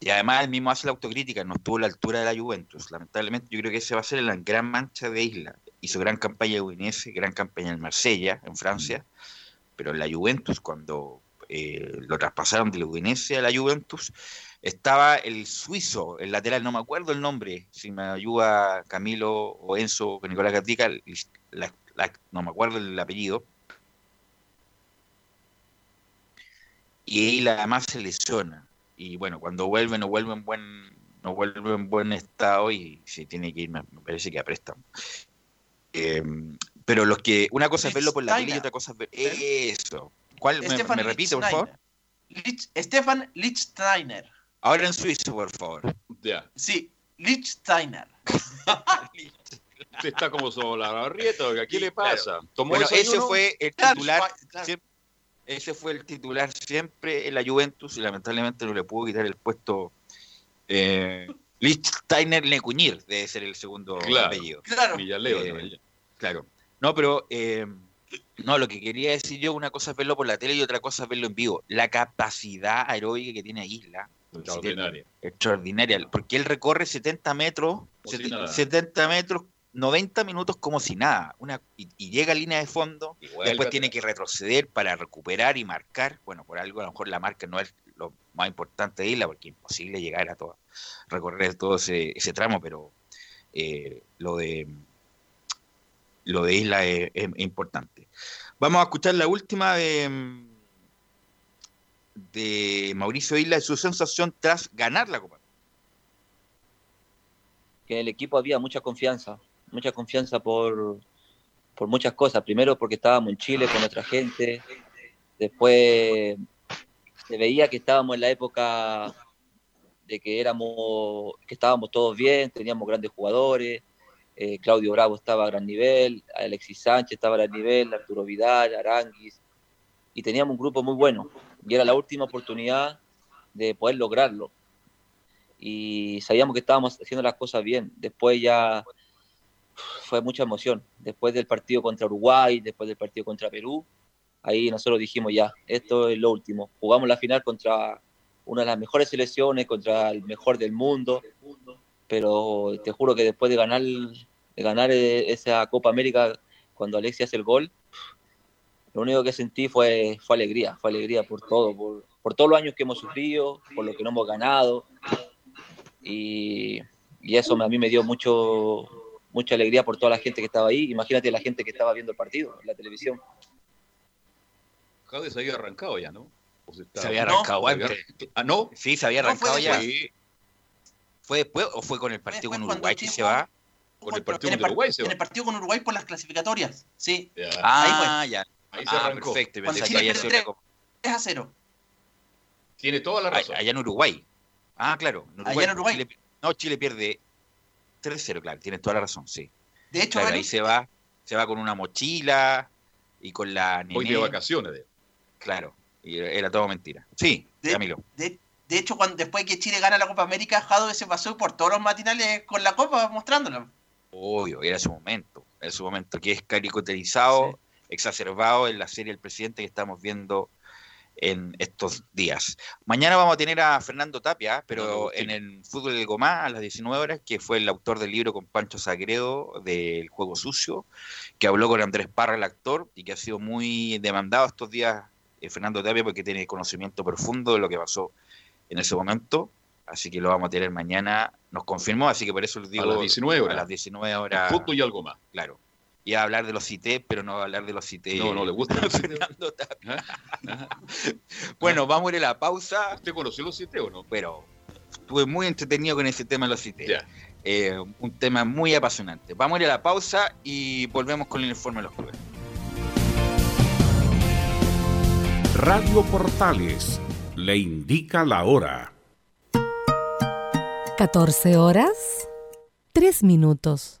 y además él mismo hace la autocrítica, no estuvo a la altura de la Juventus. Lamentablemente yo creo que ese va a ser la gran mancha de Isla. Hizo gran campaña en Udinese, gran campaña en Marsella, en Francia, pero en la Juventus cuando eh, lo traspasaron del Udinese a la Juventus, estaba el suizo, el lateral, no me acuerdo el nombre, si me ayuda Camilo o Enzo o Nicolás Gatica, la- la- no me acuerdo el apellido. Y Isla además se lesiona. Y bueno, cuando vuelve, no vuelve en buen, no vuelve en buen estado y se tiene que ir, me parece que a préstamo. Eh, pero los que, una cosa es verlo por la tele y otra cosa es ver. Eso. ¿Cuál? ¿Me, me repite, por favor? Lich- Stefan Lichtsteiner. Ahora en suizo, por favor. Ya. Sí, Lichtsteiner. Usted está como Solabarrieta, ¿qué le pasa? ¿Tomó Bueno, ese fue el Claro, titular. claro. Ese fue el titular siempre en la Juventus y lamentablemente no le pudo quitar el puesto. Eh, Lichtsteiner Lecuñir debe ser el segundo Claro, apellido. Claro. Villaleo, Eh. Claro. No, pero eh, no, lo que quería decir yo, una cosa es verlo por la tele y otra cosa es verlo en vivo. La capacidad aeróbica que tiene Isla. Extraordinaria. Extraordinaria. Porque él recorre 70 metros, Como si sete- nada. 70 metros, 90 minutos como si nada. Una, y, y llega a línea de fondo, después tiene que retroceder para recuperar y marcar. Bueno, por algo a lo mejor la marca no es lo más importante de Isla, porque es imposible llegar a todo, recorrer todo ese, ese tramo, pero eh, lo de lo de Isla es, es importante. Vamos a escuchar la última de, de Mauricio Isla de su sensación tras ganar la Copa. que en el equipo había mucha confianza, mucha confianza por, por muchas cosas. Primero porque estábamos en Chile con nuestra gente, después se veía que estábamos en la época de que éramos, que estábamos todos bien, teníamos grandes jugadores, eh, Claudio Bravo estaba a gran nivel, Alexis Sánchez estaba a gran nivel, Arturo Vidal, Aranguis, y teníamos un grupo muy bueno, y era la última oportunidad de poder lograrlo. Y sabíamos que estábamos haciendo las cosas bien. Después ya fue mucha emoción. Después del partido contra Uruguay, después del partido contra Perú, ahí nosotros dijimos ya, esto es lo último. Jugamos la final contra una de las mejores selecciones, contra el mejor del mundo, pero te juro que después de ganar, de ganar eh, esa Copa América, cuando Alexia hace el gol, lo único que sentí fue, fue alegría, fue alegría por todo, por, por todos los años que hemos sufrido, por lo que no hemos ganado, y, y eso a mí me dio mucho mucha alegría por toda la gente que estaba ahí. Imagínate la gente que estaba viendo el partido en la televisión. Jade se había arrancado ya, ¿no? Se, había No, arrancado había- antes. Ah, ¿no? Sí, se había No, arrancado ya. ¿Fue después o fue con el partido con Uruguay que se va? con el en partido par- Uruguay se en va. el partido con Uruguay por las clasificatorias. Sí, Ya. Ah, ya. Ahí se Ah, arrancó. perfecto. Cuando Pensé que Chile había pierde sido tres. la Copa. 3 a 0. Tiene toda la razón. Allá en Uruguay. Ah, claro. en Allá en Uruguay. Chile- no, Chile pierde 3-0, claro. Tienes toda la razón, sí. De hecho, Claro, ahí se va, se va con una mochila y con la Hoy de vacaciones. de- Claro. Y era todo mentira. Sí, De- Camilo. de, de hecho, cuando, después que Chile gana la Copa América, Jadwe se pasó por todos los matinales con la Copa mostrándola. Obvio, era su momento. Era su momento, que es caricaturizado, exacerbado en la serie El Presidente que estamos viendo en estos días. Mañana vamos a tener a Fernando Tapia, pero en el Fútbol del Gomá a las 19 horas, que fue el autor del libro con Pancho Sagredo del Juego Sucio, que habló con Andrés Parra, el actor, y que ha sido muy demandado estos días eh, Fernando Tapia porque tiene conocimiento profundo de lo que pasó en ese momento. Así que lo vamos a tener mañana, nos confirmó, así que por eso les digo. A las 19 horas. A las 19 horas. Fútbol y algo más. Claro. Y a hablar de los CITES, pero no va a hablar de los CITES. No, no le gusta. Fernando Tapia. bueno, vamos a ir a la pausa. ¿Usted conoció los siete o no? Pero estuve muy entretenido con ese tema de los CITES. Ya. eh, un tema muy apasionante. Vamos a ir a la pausa y volvemos con el informe de los clubes. Radio Portales le indica la hora. 14 horas, 3 minutos.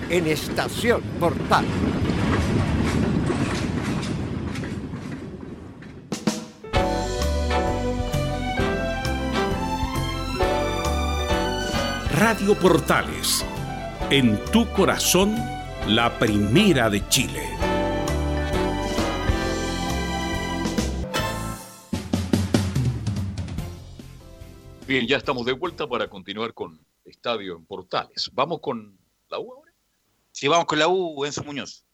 en Estación Portal. Radio Portales, en tu corazón, la primera de Chile. Bien, ya estamos de vuelta para continuar con Estadio en Portales. Vamos con la U Sí, vamos con la U, Enzo Muñoz.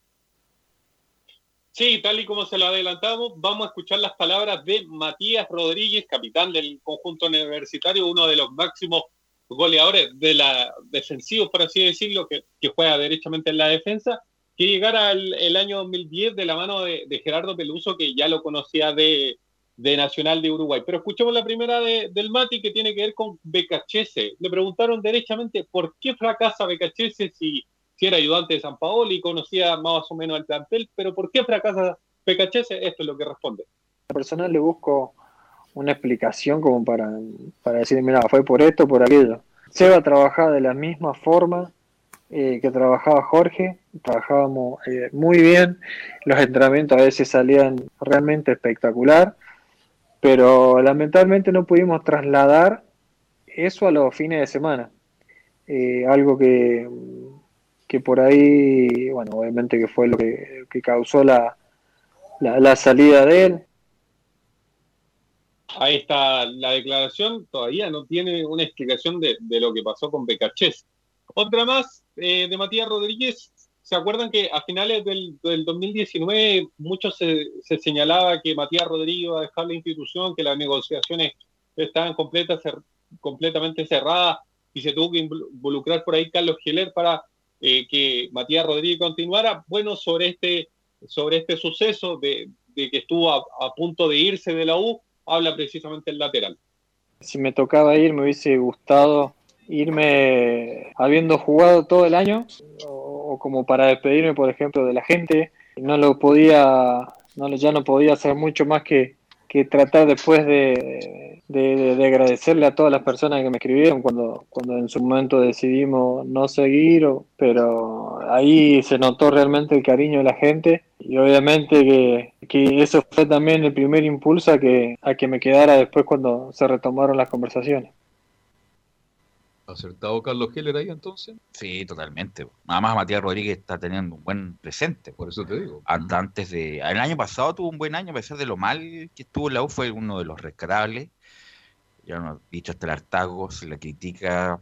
Sí, tal y como se lo adelantamos, vamos a escuchar las palabras de Matías Rodríguez, capitán del conjunto universitario, uno de los máximos goleadores de la defensivos, por así decirlo, que, juega derechamente en la defensa, que llegara el, el año 2010 de la mano de, Gerardo Peluso, que ya lo conocía de, de Nacional de Uruguay. Pero escuchemos la primera de, del Mati, que tiene que ver con Becachese. Le preguntaron derechamente por qué fracasa Becachese si, si era ayudante de San Paolo y conocía más o menos el plantel, pero por qué fracasa Pecachese, esto es lo que responde. personal le busco una explicación como para, para decir, mira, fue por esto, por aquello. Seba trabajaba de la misma forma eh, que trabajaba Jorge, trabajábamos eh, muy bien, los entrenamientos a veces salían realmente espectacular, pero lamentablemente no pudimos trasladar eso a los fines de semana. Eh, algo que, que por ahí, bueno, obviamente que fue lo que, que causó la, la, salida de él. Ahí está la declaración, todavía no tiene una explicación de, de lo que pasó con Becachés. Otra más eh, de Matías Rodríguez. ¿Se acuerdan que a finales del, del 2019 mucho se, se, señalaba que Matías Rodríguez iba a dejar la institución, que las negociaciones estaban completas, completamente cerradas y se tuvo que involucrar por ahí Carlos Geller para eh, que Matías Rodríguez continuara? Bueno, sobre este, sobre este suceso de, de que estuvo a, punto de irse de la U, habla precisamente el lateral. Si me tocaba ir, me hubiese gustado irme habiendo jugado todo el año o, o, como para despedirme, por ejemplo, de la gente. No lo podía, no, ya no podía hacer mucho más que, que tratar después de, de, de, agradecerle a todas las personas que me escribieron cuando, cuando en su momento decidimos no seguir, pero ahí se notó realmente el cariño de la gente y obviamente que, que eso fue también el primer impulso a que, a que me quedara después cuando se retomaron las conversaciones. ¿Acertado Carlos Heller ahí entonces? Sí, totalmente. Además, Matías Rodríguez está teniendo un buen presente. Por eso te digo. Antes de. El año pasado tuvo un buen año, a pesar de lo mal que estuvo en la U, fue uno de los rescatables. Ya no dicho hasta el hartazgo, se le critica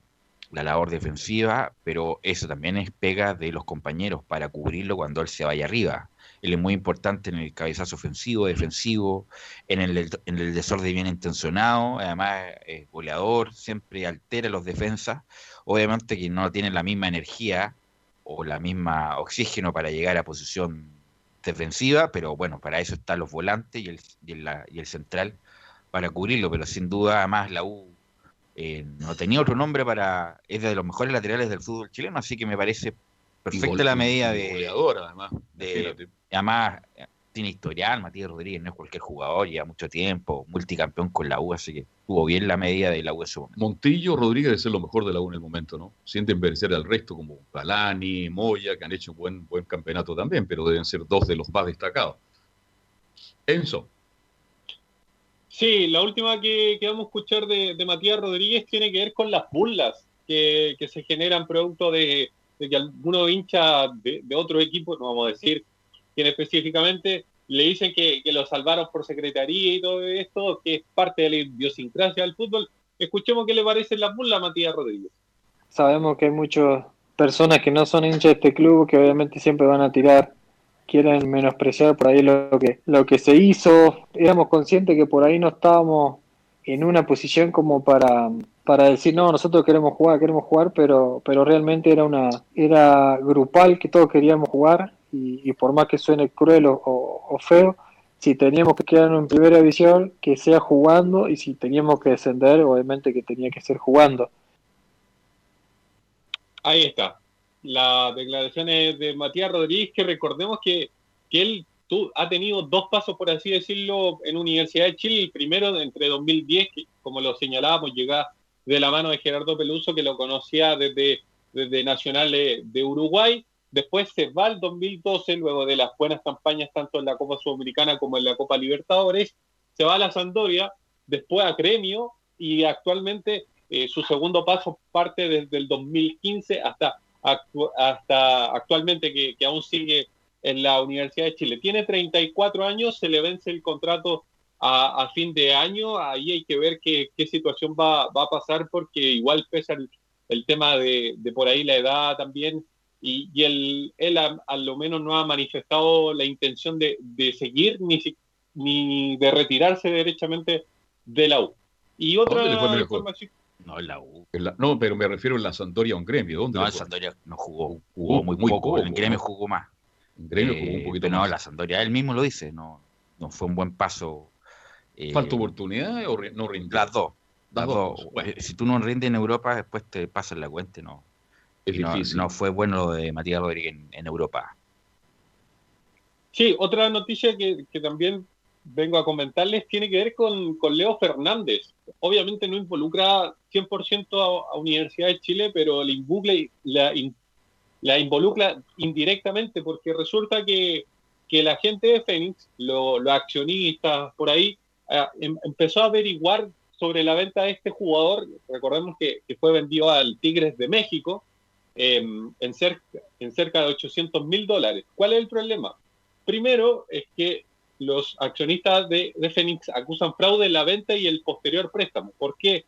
la labor defensiva, pero eso también es pega de los compañeros para cubrirlo cuando él se vaya arriba. Él es muy importante en el cabezazo ofensivo, defensivo, en el, en el desorden bien intencionado, además es goleador, siempre altera los defensas. Obviamente que no tiene la misma energía o la misma oxígeno para llegar a posición defensiva, pero bueno, para eso están los volantes y el, y el, y el central para cubrirlo, pero sin duda además la U eh, no tenía otro nombre para... es de los mejores laterales del fútbol chileno, así que me parece perfecta la medida de... Goleador, además. De, además, tiene historial, Matías Rodríguez no es cualquier jugador, lleva mucho tiempo, multicampeón con la U, así que tuvo bien la medida de la U ese momento. Montillo, Rodríguez es lo mejor de la U en el momento, ¿no? Sienten merecer al resto como Galani, Moya, que han hecho un buen, buen campeonato también, pero deben ser dos de los más destacados. Enzo. Sí, la última que, que vamos a escuchar de, de, Matías Rodríguez tiene que ver con las burlas que, que se generan producto de, de que algunos hinchas de, de, otro equipo, no vamos a decir quién específicamente, le dicen que, que, lo salvaron por secretaría y todo esto, que es parte de la idiosincrasia del fútbol. Escuchemos qué le parecen las burlas a Matías Rodríguez. Sabemos que hay muchas personas que no son hinchas de este club que obviamente siempre van a tirar quieren menospreciar por ahí lo que, lo que se hizo. Éramos conscientes que por ahí no estábamos en una posición como para, para decir, no, nosotros queremos jugar, queremos jugar, pero, pero realmente era una era grupal que todos queríamos jugar y, por más que suene cruel o, o, feo, si teníamos que quedar en primera división, que sea jugando y si teníamos que descender, obviamente que tenía que ser jugando. Ahí está las declaraciones de Matías Rodríguez, que recordemos que, que él tú, ha tenido dos pasos, por así decirlo, en Universidad de Chile. El primero entre 2010, que como lo señalábamos, llega de la mano de Gerardo Peluso, que lo conocía desde, desde Nacional de, Uruguay. Después se va al 2012, luego de las buenas campañas tanto en la Copa Sudamericana como en la Copa Libertadores. Se va a la Sampdoria, después a Gremio y actualmente eh, su segundo paso parte desde el 2015 hasta actu hasta actualmente que, que, aún sigue en la Universidad de Chile. Tiene 34 años, se le vence el contrato a, a fin de año, ahí hay que ver qué, qué situación va, va, a pasar porque igual pesa el, el tema de, de, por ahí la edad también y, y él, él a, a, lo menos no ha manifestado la intención de, de seguir ni, ni de retirarse derechamente de la U. Y otra información... No, en la U. En la, no, pero me refiero en la Sandoria a un gremio. ¿Dónde no, en Sandoria no jugó, jugó muy, muy poco. En el gremio jugó más. En gremio eh, jugó un poquito no, más. la Sandoria, él mismo lo dice, no, no fue un buen paso. Eh, ¿Falta oportunidad o no rinde? Las dos. Las, dos. dos. Bueno. Si tú no rindes en Europa, después te pasas la cuenta, no. Es no, difícil. no fue bueno lo de Matías Rodríguez en, en Europa. Sí, otra noticia que, que también vengo a comentarles tiene que ver con, con Leo Fernández. Obviamente no involucra 100% a, a Universidad de Chile, pero le involucra, la, in- la involucra indirectamente porque resulta que, que la gente de Fénix, lo- los accionistas por ahí, ah, em- empezó a averiguar sobre la venta de este jugador. Recordemos que, que fue vendido al Tigres de México em, en, cerca, en cerca de 800 mil dólares. ¿Cuál es el problema? Primero es que los accionistas de, de Fénix acusan fraude en la venta y el posterior préstamo. ¿Por qué?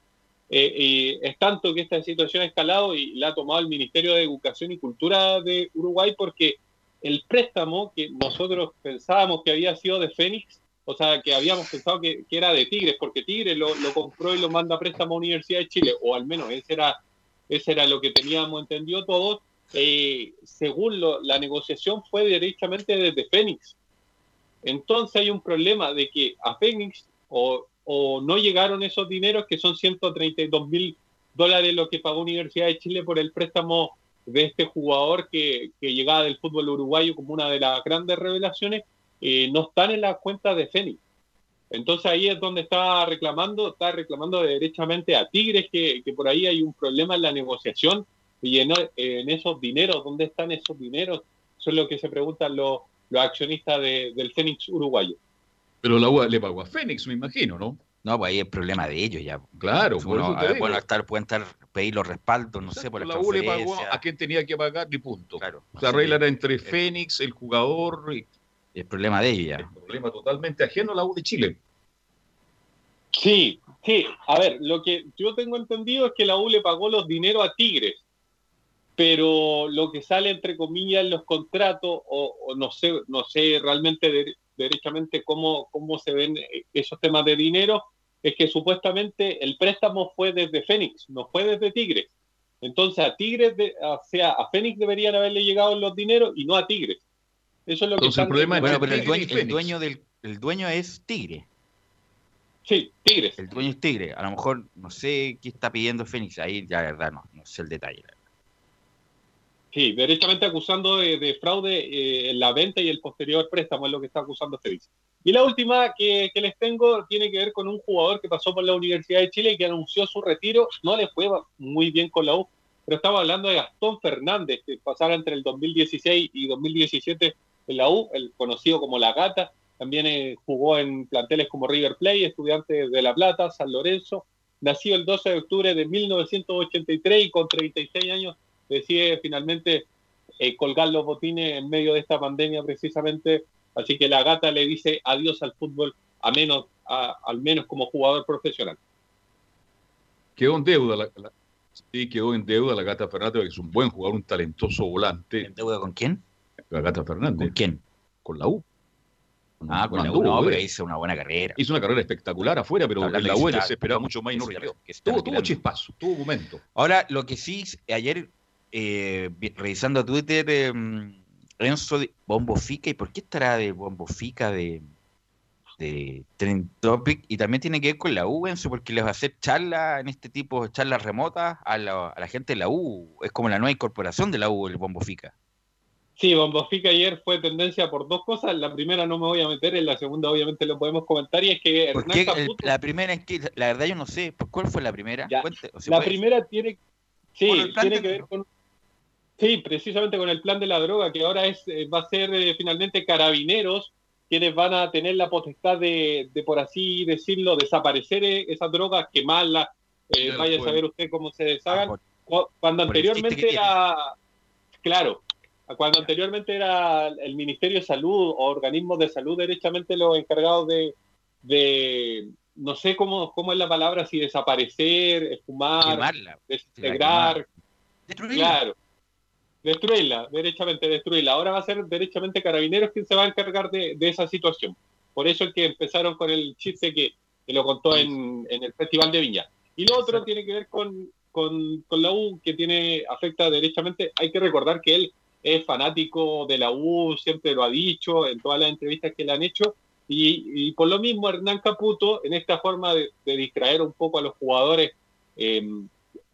Eh, es tanto que esta situación ha escalado y la ha tomado el Ministerio de Educación y Cultura de Uruguay porque el préstamo que nosotros pensábamos que había sido de Fénix, o sea, que habíamos pensado que, era de Tigres, porque Tigres lo, compró y lo manda a préstamo a Universidad de Chile, o al menos ese era, ese era lo que teníamos entendido todos, eh, según lo- la negociación fue derechamente desde Fénix. Entonces hay un problema de que a Fénix o, o no llegaron esos dineros, que son 132 mil dólares lo que pagó Universidad de Chile por el préstamo de este jugador que, que llegaba del fútbol uruguayo como una de las grandes revelaciones, eh, no están en las cuentas de Fénix. Entonces ahí es donde está reclamando, está reclamando derechamente a Tigres que, que por ahí hay un problema en la negociación y en, en esos dineros, ¿dónde están esos dineros? Eso es lo que se preguntan los, los accionistas de- del Fénix uruguayo. Pero la U le pagó a Fénix, me imagino, ¿no? No, pues ahí es problema de ellos ya. Claro, por Uno, eso te a ver, digo. bueno, estar, pueden estar, pedir los respaldos, no sé, por la, la U le pagó a quien tenía que pagar y punto. Claro. La regla era entre Fénix, el jugador y El problema de ellos ya. el problema totalmente ajeno a la U de Chile. Sí, sí. A ver, lo que yo tengo entendido es que la U le pagó los dineros a Tigres, pero lo que sale entre comillas en los contratos, o, o no sé, no sé realmente de- derechamente cómo, cómo se ven eh, esos temas de dinero, es que supuestamente el préstamo fue desde Fénix, no fue desde Tigres. Entonces a Tigres, de- o sea, a Fénix deberían haberle llegado los dineros y no a Tigres. Eso es lo que Entonces, el están- problema es Bueno, pero el dueño, el dueño del el dueño es Tigre. Sí, Tigres. El dueño es Tigre. A lo mejor no sé qué está pidiendo Fénix. Ahí ya, la verdad, no, no sé el detalle. Sí, derechamente acusando de, de fraude eh, la venta y el posterior préstamo es lo que está acusando Félix. Y la última que, que les tengo tiene que ver con un jugador que pasó por la Universidad de Chile y que anunció su retiro. No le fue muy bien con la U, pero estaba hablando de Gastón Fernández, que pasara entre el 2016 y 2017 en la U, el conocido como La Gata. También eh, jugó en planteles como River Plate, Estudiantes de La Plata, San Lorenzo. Nació el 12 de octubre de 1983 y con 36 años decide finalmente eh, colgar los botines en medio de esta pandemia precisamente. Así que la gata le dice adiós al fútbol, a menos, a- al menos como jugador profesional. Quedó en deuda la, la- sí, quedó en deuda la Gata Fernández, que es un buen jugador, un talentoso volante. ¿En deuda con quién? La Gata Fernández. ¿Con quién? Con la U. Ah, con la U. No, pero hizo una buena carrera. Hizo una carrera espectacular afuera, pero Hablando en la U se esperaba mucho más y no rindió. Tuvo, tuvo chispazo, tuvo momento. Ahora, lo que sí, ayer eh, vi- revisando Twitter, eh, Renzo de Bombo Fica, ¿y por qué estará de Bombo Fica de, de Trend Topic? Y también tiene que ver con la U, Enzo, porque les va a hacer charla en este tipo de charlas remotas a la, a la gente de la U. Es como la nueva incorporación de la U, el Bombo Fica. Sí, Bombofica ayer fue tendencia por dos cosas. La primera no me voy a meter, en la segunda obviamente lo podemos comentar y es que ¿Por Hernán qué? El- la primera es que, la verdad yo no sé, ¿por ¿cuál fue la primera? Cuente, la primera tiene, sí, tiene que ver con, sí, precisamente con el plan de la droga, que ahora es eh, va a ser eh, finalmente carabineros quienes van a tener la potestad de, de, por así decirlo, desaparecer eh, esas drogas, quemarlas, eh, Ya vaya a después. saber usted cómo se deshagan. por- Cu- Cuando por anteriormente era, claro, cuando anteriormente era el Ministerio de Salud o organismos de salud derechamente los encargados de, de no sé cómo, cómo es la palabra, si desaparecer, esfumar, Quemarla. desintegrar, Destruirla. claro, destruirla, derechamente destruirla. Ahora va a ser derechamente Carabineros quien se va a encargar de, de esa situación. Por eso es que empezaron con el chiste que, que lo contó en, en el Festival de Viña. Y lo otro tiene que ver con, con, con la U, que tiene afecta derechamente. Hay que recordar que él es fanático de la U, siempre lo ha dicho en todas las entrevistas que le han hecho. Y, y por lo mismo, Hernán Caputo, en esta forma de, de distraer un poco a los jugadores eh,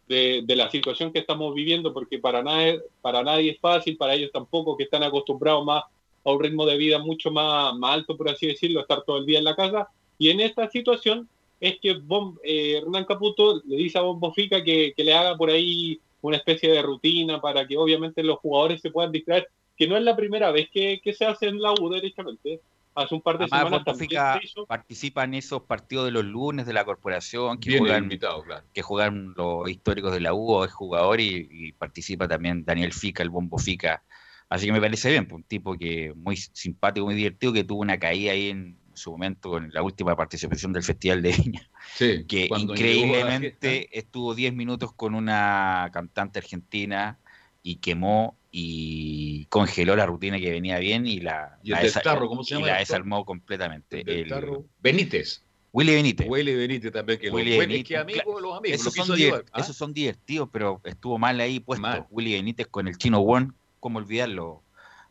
de, la situación que estamos viviendo, porque para, nada, para nadie es fácil, para ellos tampoco, que están acostumbrados más a un ritmo de vida mucho más, más alto, por así decirlo, estar todo el día en la casa. Y en esta situación es que Bom- eh, Hernán Caputo le dice a Bombo Fica que, que le haga por ahí una especie de rutina para que obviamente los jugadores se puedan distraer, que no es la primera vez que, que se hace en la U, derechamente. Hace un par de Además, semanas hizo. participa en esos partidos de los lunes de la corporación que Viene juegan, invitado, claro. que juegan los históricos de la U es jugador y, y participa también Daniel Fica, el Bombo Fica. Así que me parece bien, pues, un tipo que muy simpático, muy divertido, que tuvo una caída ahí en su momento con la última participación del Festival de Viña. Sí, que increíblemente estuvo 10 minutos con una cantante argentina y quemó y congeló la rutina que venía bien y la, Y el la del desa- tarro, ¿cómo se y llama la el desarmó completamente. El- tarro. Benítez. Willy Benítez. Willy Benítez también, que Willy fue, Benítez, que amigo claro, de los amigos. Esos lo quiso son, ayudar, ¿ah? esos son divertidos, pero estuvo mal ahí puesto. Willy Benítez con el chino One, ¿cómo olvidarlo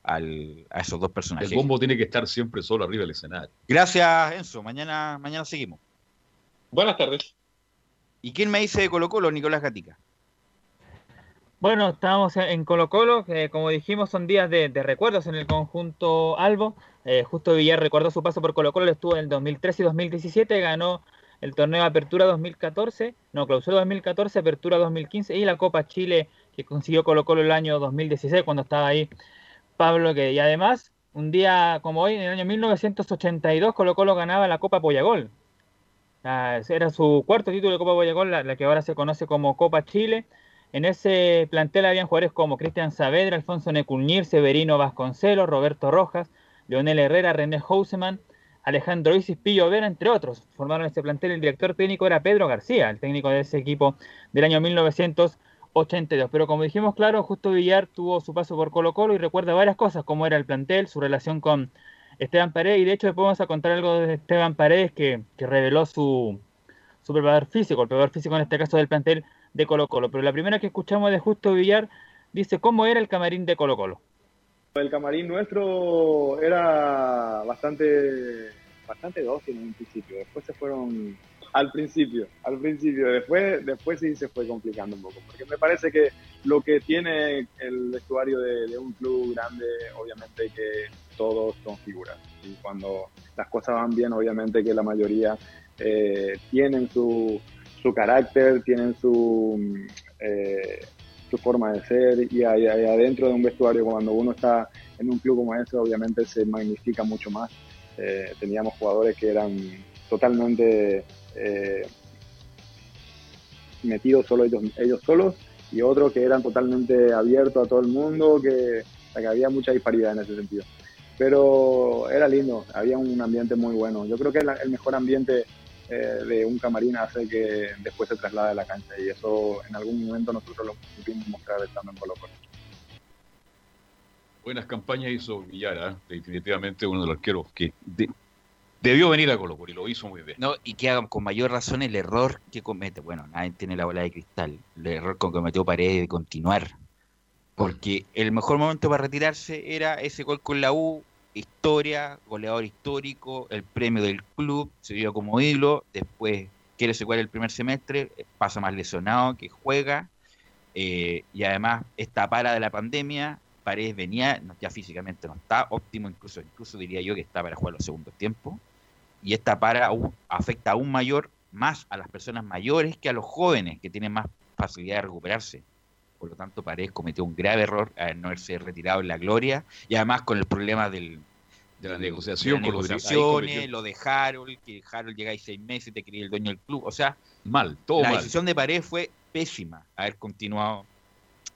al- a esos dos personajes? El bombo tiene que estar siempre solo arriba del escenario. Gracias, Enzo. Mañana, mañana seguimos. Buenas tardes. ¿Y quién me dice de Colo Colo? Nicolás Gatica. Bueno, estábamos en Colo Colo, que como dijimos son días de, recuerdos en el conjunto Albo. Eh, justo Villar recordó su paso por Colo Colo, estuvo en el 2013 y 2017, ganó el torneo Apertura 2014, no, Clausura 2014, Apertura 2015 y la Copa Chile que consiguió Colo Colo el año 2016 cuando estaba ahí Pablo Y además, un día como hoy, en el año 1982, Colo Colo ganaba la Copa Pollagol. Ah, era su cuarto título de Copa Boyacón, la, la que ahora se conoce como Copa Chile. En ese plantel habían jugadores como Cristian Saavedra, Alfonso Necuñir, Severino Vasconcelos, Roberto Rojas, Leonel Herrera, René Houseman, Alejandro Isis, Pillo Vera, entre otros. Formaron ese plantel. El director técnico era Pedro García, el técnico de ese equipo del año 1982. Pero como dijimos, claro, Justo Villar tuvo su paso por Colo Colo y recuerda varias cosas, como era el plantel, su relación con Esteban Paredes. Y de hecho, después vamos a contar algo de Esteban Paredes que, que reveló su, su preparador físico, el preparador físico en este caso del plantel de Colo Colo. Pero la primera que escuchamos de Justo Villar dice cómo era el camarín de Colo Colo. El camarín nuestro era bastante, bastante dócil en un principio. Después se fueron al principio, al principio. Después, después sí se fue complicando un poco. Porque me parece que lo que tiene el vestuario de, de un club grande, obviamente que todos son figuras. Y cuando las cosas van bien, obviamente que la mayoría eh, tienen su, su carácter, tienen su, eh, su forma de ser y, ahí- adentro de un vestuario cuando uno está en un club como ese obviamente se magnifica mucho más. Eh, teníamos jugadores que eran totalmente eh, metidos solo ellos, ellos solos y otros que eran totalmente abiertos a todo el mundo, que, había mucha disparidad en ese sentido. Pero era lindo, había un ambiente muy bueno. Yo creo que la- el mejor ambiente eh, de un camarín hace que después se traslade a la cancha y eso en algún momento nosotros lo supimos mostrar estando en Colo Colo. Buenas campañas hizo Villar, ¿ah? definitivamente uno de los arqueros que de- debió venir a Colo Colo y lo hizo muy bien. No, y que hagan con mayor razón el error que comete. Bueno, nadie tiene la bola de cristal. El error que cometió Paredes de continuar. Porque el mejor momento para retirarse era ese gol con la U, historia, goleador histórico, el premio del club, se dio como ídolo, después quiere jugar el primer semestre, eh, pasa más lesionado, que juega, eh, y además esta para de la pandemia, Paredes venía, ya físicamente no está óptimo, incluso, incluso diría yo que está para jugar los segundos tiempos, y esta para afecta aún mayor más a las personas mayores que a los jóvenes que tienen más facilidad de recuperarse. Por lo tanto, Paredes cometió un grave error al no haberse retirado en la gloria y además con el problema del, De la negociación de las negociaciones, lo de Harold, que Harold llega ahí seis meses y te quería el dueño del club. O sea, Mal, todo la mal. decisión de Paredes fue pésima. Haber continuado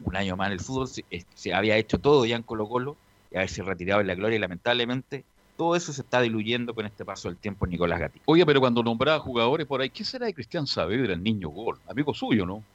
un año más en el fútbol, se, eh, se había hecho todo ya en Colo Colo y haberse retirado en la gloria y lamentablemente todo eso se está diluyendo con este paso del tiempo Nicolás Gatica. Oye, pero cuando nombraba jugadores por ahí, ¿qué será de Cristian Saavedra, el niño gol? Amigo suyo, ¿no?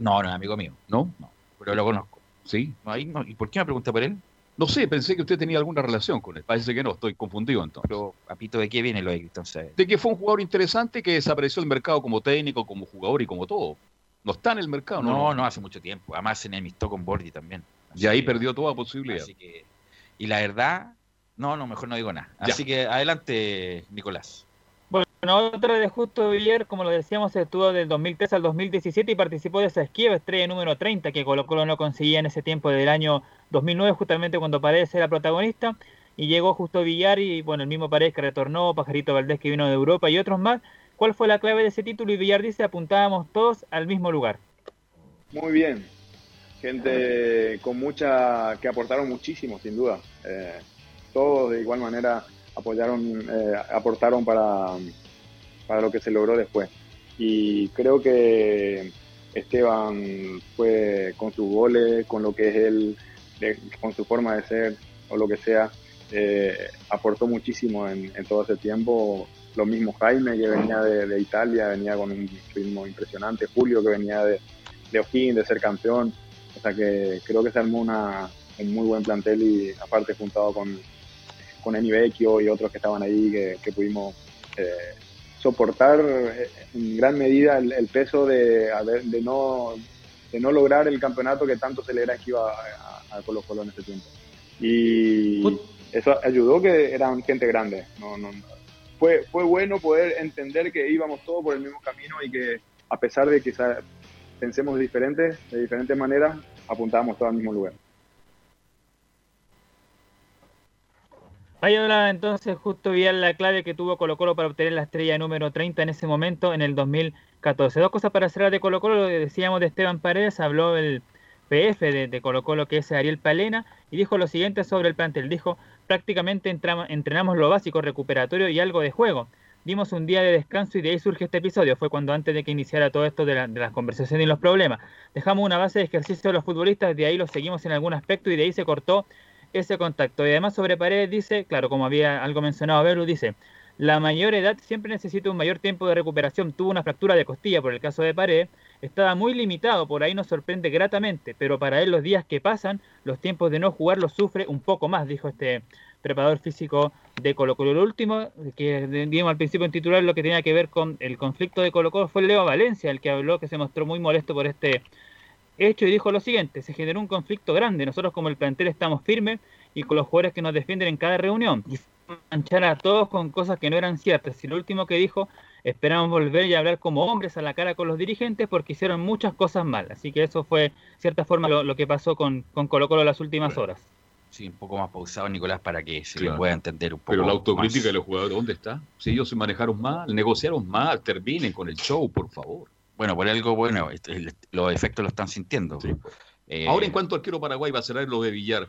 No, no es amigo mío. ¿No? No, pero lo conozco. ¿Sí? No, ahí no. ¿Y por qué me pregunta por él? No sé, pensé que usted tenía alguna relación con él. Parece que no, estoy confundido entonces. Pero, Papito, ¿de qué viene lo de Saavedra? De que fue un jugador interesante que desapareció del mercado como técnico, como jugador y como todo. No está en el mercado, ¿no? No, no, hace mucho tiempo. Además se enemistó con Borgi también. Y ahí perdió toda posibilidad. Así que, y la verdad, no, no, mejor no digo nada. Ya. Así que adelante, Nicolás. Otra de Justo Villar, como lo decíamos, estuvo del 2003 al 2017 y participó de esa esquiva estrella número 30 que Colo Colo no conseguía en ese tiempo del año 2009, justamente cuando Paredes era protagonista. Y llegó Justo Villar y, bueno, el mismo Paredes que retornó, Pajarito Valdés que vino de Europa y otros más. ¿Cuál fue la clave de ese título? Y Villar dice, apuntábamos todos al mismo lugar. Muy bien. Gente con mucha, que aportaron muchísimo, sin duda. Eh, todos de igual manera apoyaron, eh, aportaron para, para lo que se logró después. Y creo que Esteban fue con sus goles, con lo que es él, con su forma de ser o lo que sea, eh, aportó muchísimo en, todo ese tiempo. Lo mismo Jaime, que venía de, Italia, venía con un ritmo impresionante. Julio, que venía de, de de ser campeón. O sea que creo que se armó una, un muy buen plantel y aparte juntado con, con Eni Vecchio y otros que estaban ahí que, que pudimos eh, soportar eh, en gran medida el, el peso de, de, no, de no lograr el campeonato que tanto se le era que iba a, a Colo Colo en ese tiempo. Y eso ayudó que eran gente grande. No, no, fue, fue bueno poder entender que íbamos todos por el mismo camino y que a pesar de que quizá pensemos diferentes, de diferentes maneras, apuntábamos todos al mismo lugar. Hablaba entonces justo bien la clave que tuvo Colo Colo para obtener la estrella número 30 en ese momento, en el 2014. Dos cosas para cerrar de Colo Colo, lo decíamos de Esteban Paredes, habló el PF de, de Colo Colo que es Ariel Palena y dijo lo siguiente sobre el plantel. Dijo, prácticamente entramos- entrenamos lo básico, recuperatorio y algo de juego. Dimos un día de descanso y de ahí surge este episodio. Fue cuando antes de que iniciara todo esto de, la- de las conversaciones y los problemas. Dejamos una base de ejercicio de los futbolistas, de ahí lo seguimos en algún aspecto y de ahí se cortó ese contacto. Y además sobre Paredes dice, claro, como había algo mencionado Belu, dice, la mayor edad siempre necesita un mayor tiempo de recuperación. Tuvo una fractura de costilla por el caso de Paredes, estaba muy limitado, por ahí nos sorprende gratamente, pero para él los días que pasan, los tiempos de no jugar los sufre un poco más, dijo este preparador físico de Colo Colo. Lo último que dijimos al principio en titular, lo que tenía que ver con el conflicto de Colo Colo fue Leo Valencia, el que habló que se mostró muy molesto por este hecho y dijo lo siguiente, se generó un conflicto grande, nosotros como el plantel estamos firmes y con los jugadores que nos defienden en cada reunión y manchar a todos con cosas que no eran ciertas y lo último que dijo, esperamos volver y hablar como hombres a la cara con los dirigentes porque hicieron muchas cosas mal, así que eso fue de cierta forma lo, lo que pasó con, con Colo Colo las últimas horas. Sí, un poco más pausado, Nicolás, para que se le Claro. pueda entender un poco Pero la autocrítica más. de los jugadores, ¿dónde está? Si ellos se manejaron mal, negociaron mal, terminen con el show, por favor. Bueno, por algo bueno, este, los efectos lo están sintiendo. Eh, Ahora, en cuanto arquero Paraguay va a cerrar lo de Villar.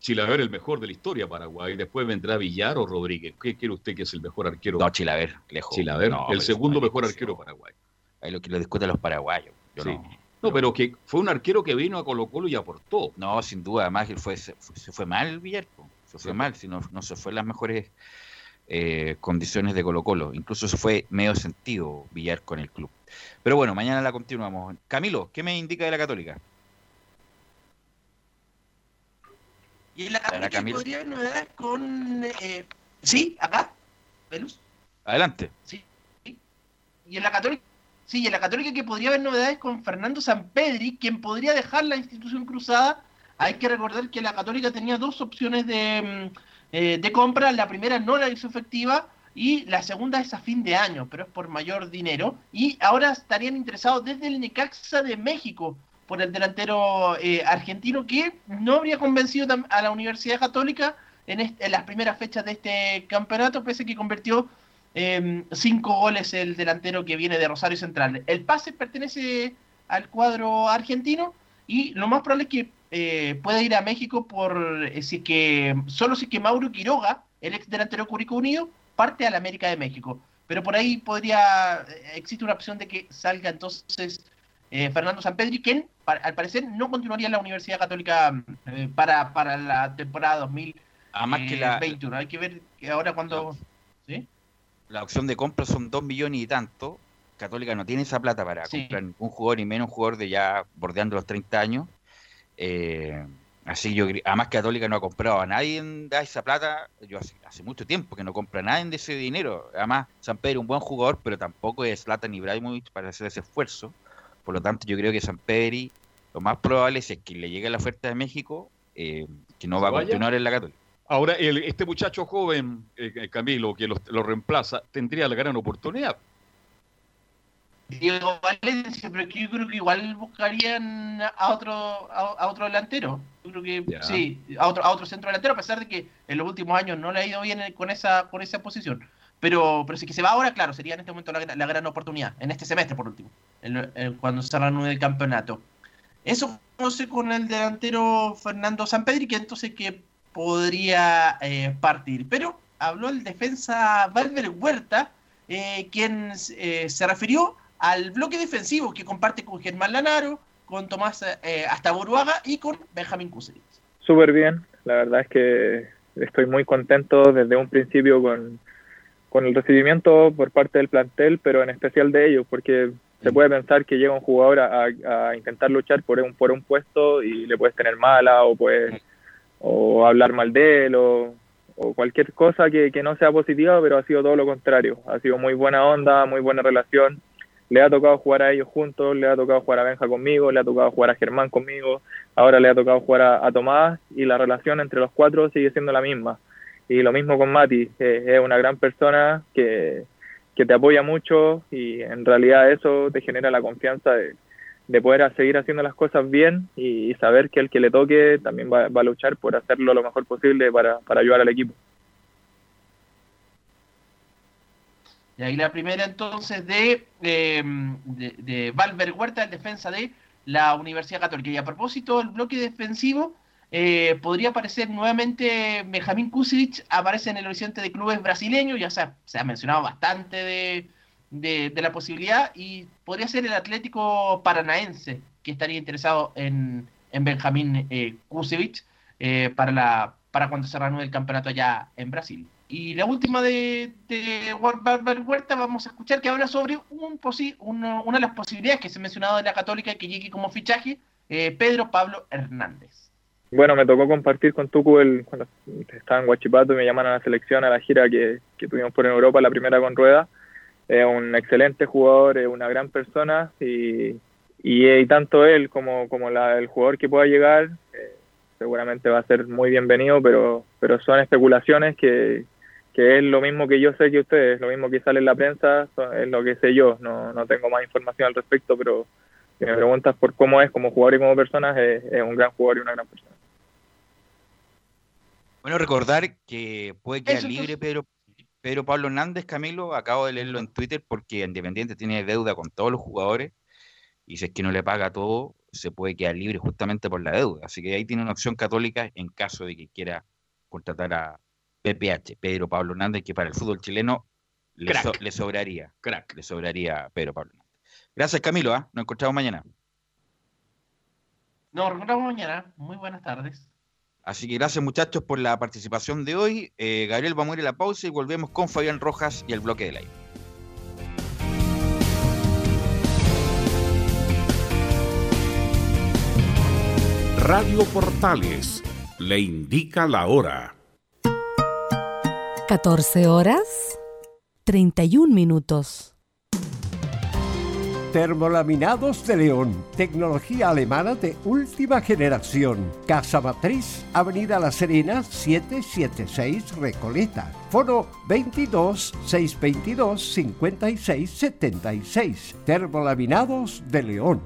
Chilaver, el mejor de la historia Paraguay. Después vendrá Villar o Rodríguez. ¿Qué quiere usted que es el mejor arquero? No, Chilaver, lejos. Chilaver, No, el segundo mejor arquero Paraguay. Ahí lo que lo discuten los paraguayos. Yo Sí. no, No, pero que fue un arquero que vino a Colo Colo y aportó. no, sin duda, además él fue, se, fue- se fue mal Villar, se fue Sí. mal, si no, no se fue en las mejores eh, condiciones de Colo Colo. Incluso se fue medio sentido Villar con el club. Pero bueno, mañana la continuamos. Camilo, ¿qué me indica de la Católica? Y en la Católica podría haber novedades con... eh, sí, acá, Velus. Adelante. Y en la Católica, sí, y en la Católica que podría haber novedades con Fernando Sampedri, quien podría dejar la institución cruzada. Hay que recordar que la Católica tenía dos opciones de, mm, eh, de compra. La primera no la hizo efectiva y la segunda es a fin de año, pero es por mayor dinero. Y ahora estarían interesados desde el Necaxa de México por el delantero eh, argentino que no habría convencido a la Universidad Católica en, este- en las primeras fechas de este campeonato, pese a que convirtió eh, cinco goles el delantero que viene de Rosario Central. El pase pertenece al cuadro argentino y lo más probable es que eh, pueda ir a México por eh, si que solo si que Mauro Quiroga, el ex delantero Curicó Unido, parte a la América de México. Pero por ahí podría eh, existe una opción de que salga entonces eh, Fernando Sampedri, quien pa- al parecer no continuaría en la Universidad Católica eh, para, para la temporada 2021. Además que la, Hay que ver que ahora cuando... ¿sí? la opción de compra son dos millones y tanto. Católica no tiene esa plata para Sí. comprar ningún jugador y menos un jugador de ya bordeando los 30 años. Eh, así yo, además Católica no ha comprado a nadie de esa plata. Yo hace, hace mucho tiempo que no compra a nadie de ese dinero. Además, San Pedro es un buen jugador, pero tampoco es Zlatan Ibrahimovic para hacer ese esfuerzo. Por lo tanto, yo creo que San Pedro lo más probable es que le llegue la oferta de México, eh, que no ¿Se va a continuar en la Católica. Ahora, el- este muchacho joven, eh, eh, Camilo, que lo, lo reemplaza, tendría la gran oportunidad. Diego Valencia, pero que yo creo que igual buscarían a otro a, a otro delantero. Yo creo que sí, a otro, a otro centro delantero, a pesar de que en los últimos años no le ha ido bien con esa, con esa posición. Pero, pero si que se va ahora, claro, sería en este momento la, la gran oportunidad, en este semestre por último, en- en- cuando se reanude el campeonato. Eso no sé con el delantero Fernando Sampedri, que entonces que podría eh, partir. Pero habló el defensa Valver Huerta, eh, quien eh, se refirió al bloque defensivo que comparte con Germán Lanaro, con Tomás eh, Astaburuaga y con Benjamín Kusevich. Súper bien, la verdad es que estoy muy contento desde un principio con, con el recibimiento por parte del plantel, pero en especial de ellos, porque se puede pensar que llega un jugador a, a intentar luchar por un, por un puesto y le puedes tener mala o puedes o hablar mal de él o, o cualquier cosa que, que no sea positiva, pero ha sido todo lo contrario. Ha sido muy buena onda, muy buena relación. Le ha tocado jugar a ellos juntos, le ha tocado jugar a Benja conmigo, le ha tocado jugar a Germán conmigo, ahora le ha tocado jugar a, Tomás y la relación entre los cuatro sigue siendo la misma. Y lo mismo con Mati, que es una gran persona que, que te apoya mucho y en realidad eso te genera la confianza de, de poder seguir haciendo las cosas bien y, y saber que el que le toque también va, va a luchar por hacerlo lo mejor posible para, para ayudar al equipo. Y ahí la primera entonces de, de, de Valver Huerta, el defensa de la Universidad Católica. Y a propósito del bloque defensivo, eh, podría aparecer nuevamente Benjamín Kusevich, aparece en el horizonte de clubes brasileños, ya se ha, se ha mencionado bastante de, de- la posibilidad, y podría ser el Atlético Paranaense, que estaría interesado en, en Benjamín eh, eh, para, para cuando se reanude el campeonato allá en Brasil. Y la última de, de Huerta, vamos a escuchar que habla sobre un una de las posibilidades que se ha mencionado de la Católica que llegue como fichaje, eh, Pedro Pablo Hernández. Bueno, me tocó compartir con Tucu el, cuando estaba en Huachipato y me llamaron a la selección, a la gira que, que tuvimos por Europa, la primera con Rueda. Es un excelente jugador, es una gran persona y, y, y tanto él como, como la, el jugador que pueda llegar eh, seguramente va a ser muy bienvenido, pero, pero son especulaciones que, que es lo mismo que yo sé que ustedes, lo mismo que sale en la prensa, es lo que sé yo, no, no tengo más información al respecto, pero si me preguntas por cómo es como jugador y como persona, es, es un gran jugador y una gran persona. Bueno, recordar que puede quedar Eso, libre Pedro, Pedro Pablo Hernández, Camilo. Acabo de leerlo en Twitter porque Independiente tiene deuda con todos los jugadores y si es que no le paga todo, se puede quedar libre justamente por la deuda. Así que ahí tiene una opción católica en caso de que quiera contratar a PPH, Pedro Pablo Hernández, que para el fútbol chileno le, Crack. so- le sobraría. Crack. Le sobraría a Pedro Pablo Hernández. Gracias, Camilo. ¿ah? Nos encontramos mañana. Nos reencontramos mañana. Muy buenas tardes. Así que gracias muchachos por la participación de hoy. Eh, Gabriel, vamos a ir a la pausa y volvemos con Fabián Rojas y el bloque del aire. Radio Portales le indica la hora. 14 horas 31 minutos. Termolaminados de León, tecnología alemana de última generación. Casa Matriz, Avenida La Serena, 776 Recoleta. Foro 22 622 56 76. Termolaminados de León.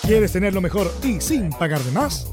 ¿Quieres tener lo mejor y sin pagar de más?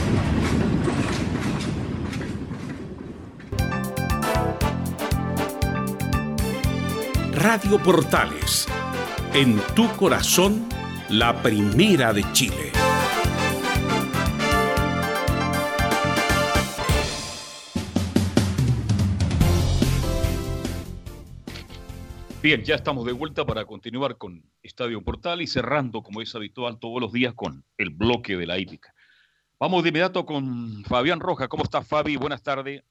Radio Portales, en tu corazón, la primera de Chile. Bien, ya estamos de vuelta para continuar con Estadio Portal y cerrando, como es habitual, todos los días con el bloque de la hípica. Vamos de inmediato con Fabián Roja. ¿Cómo estás, Fabi? Buenas tardes.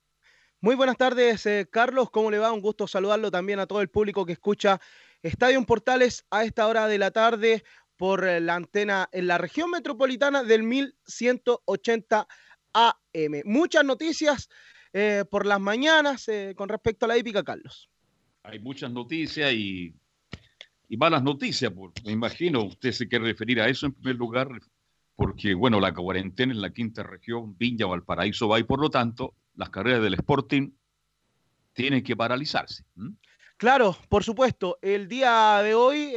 Muy buenas tardes, eh, Carlos. ¿Cómo le va? Un gusto saludarlo también a todo el público que escucha Estadio Portales a esta hora de la tarde por eh, la antena en la región metropolitana del 1180 AM. Muchas noticias eh, por las mañanas con respecto a la épica, Carlos. Hay muchas noticias y, y malas noticias, me imagino. Usted se quiere referir a eso en primer lugar, porque, bueno, la cuarentena en la quinta región, Viña, Valparaíso va y por lo tanto las carreras del Sporting tienen que paralizarse. Claro, por supuesto. El día de hoy,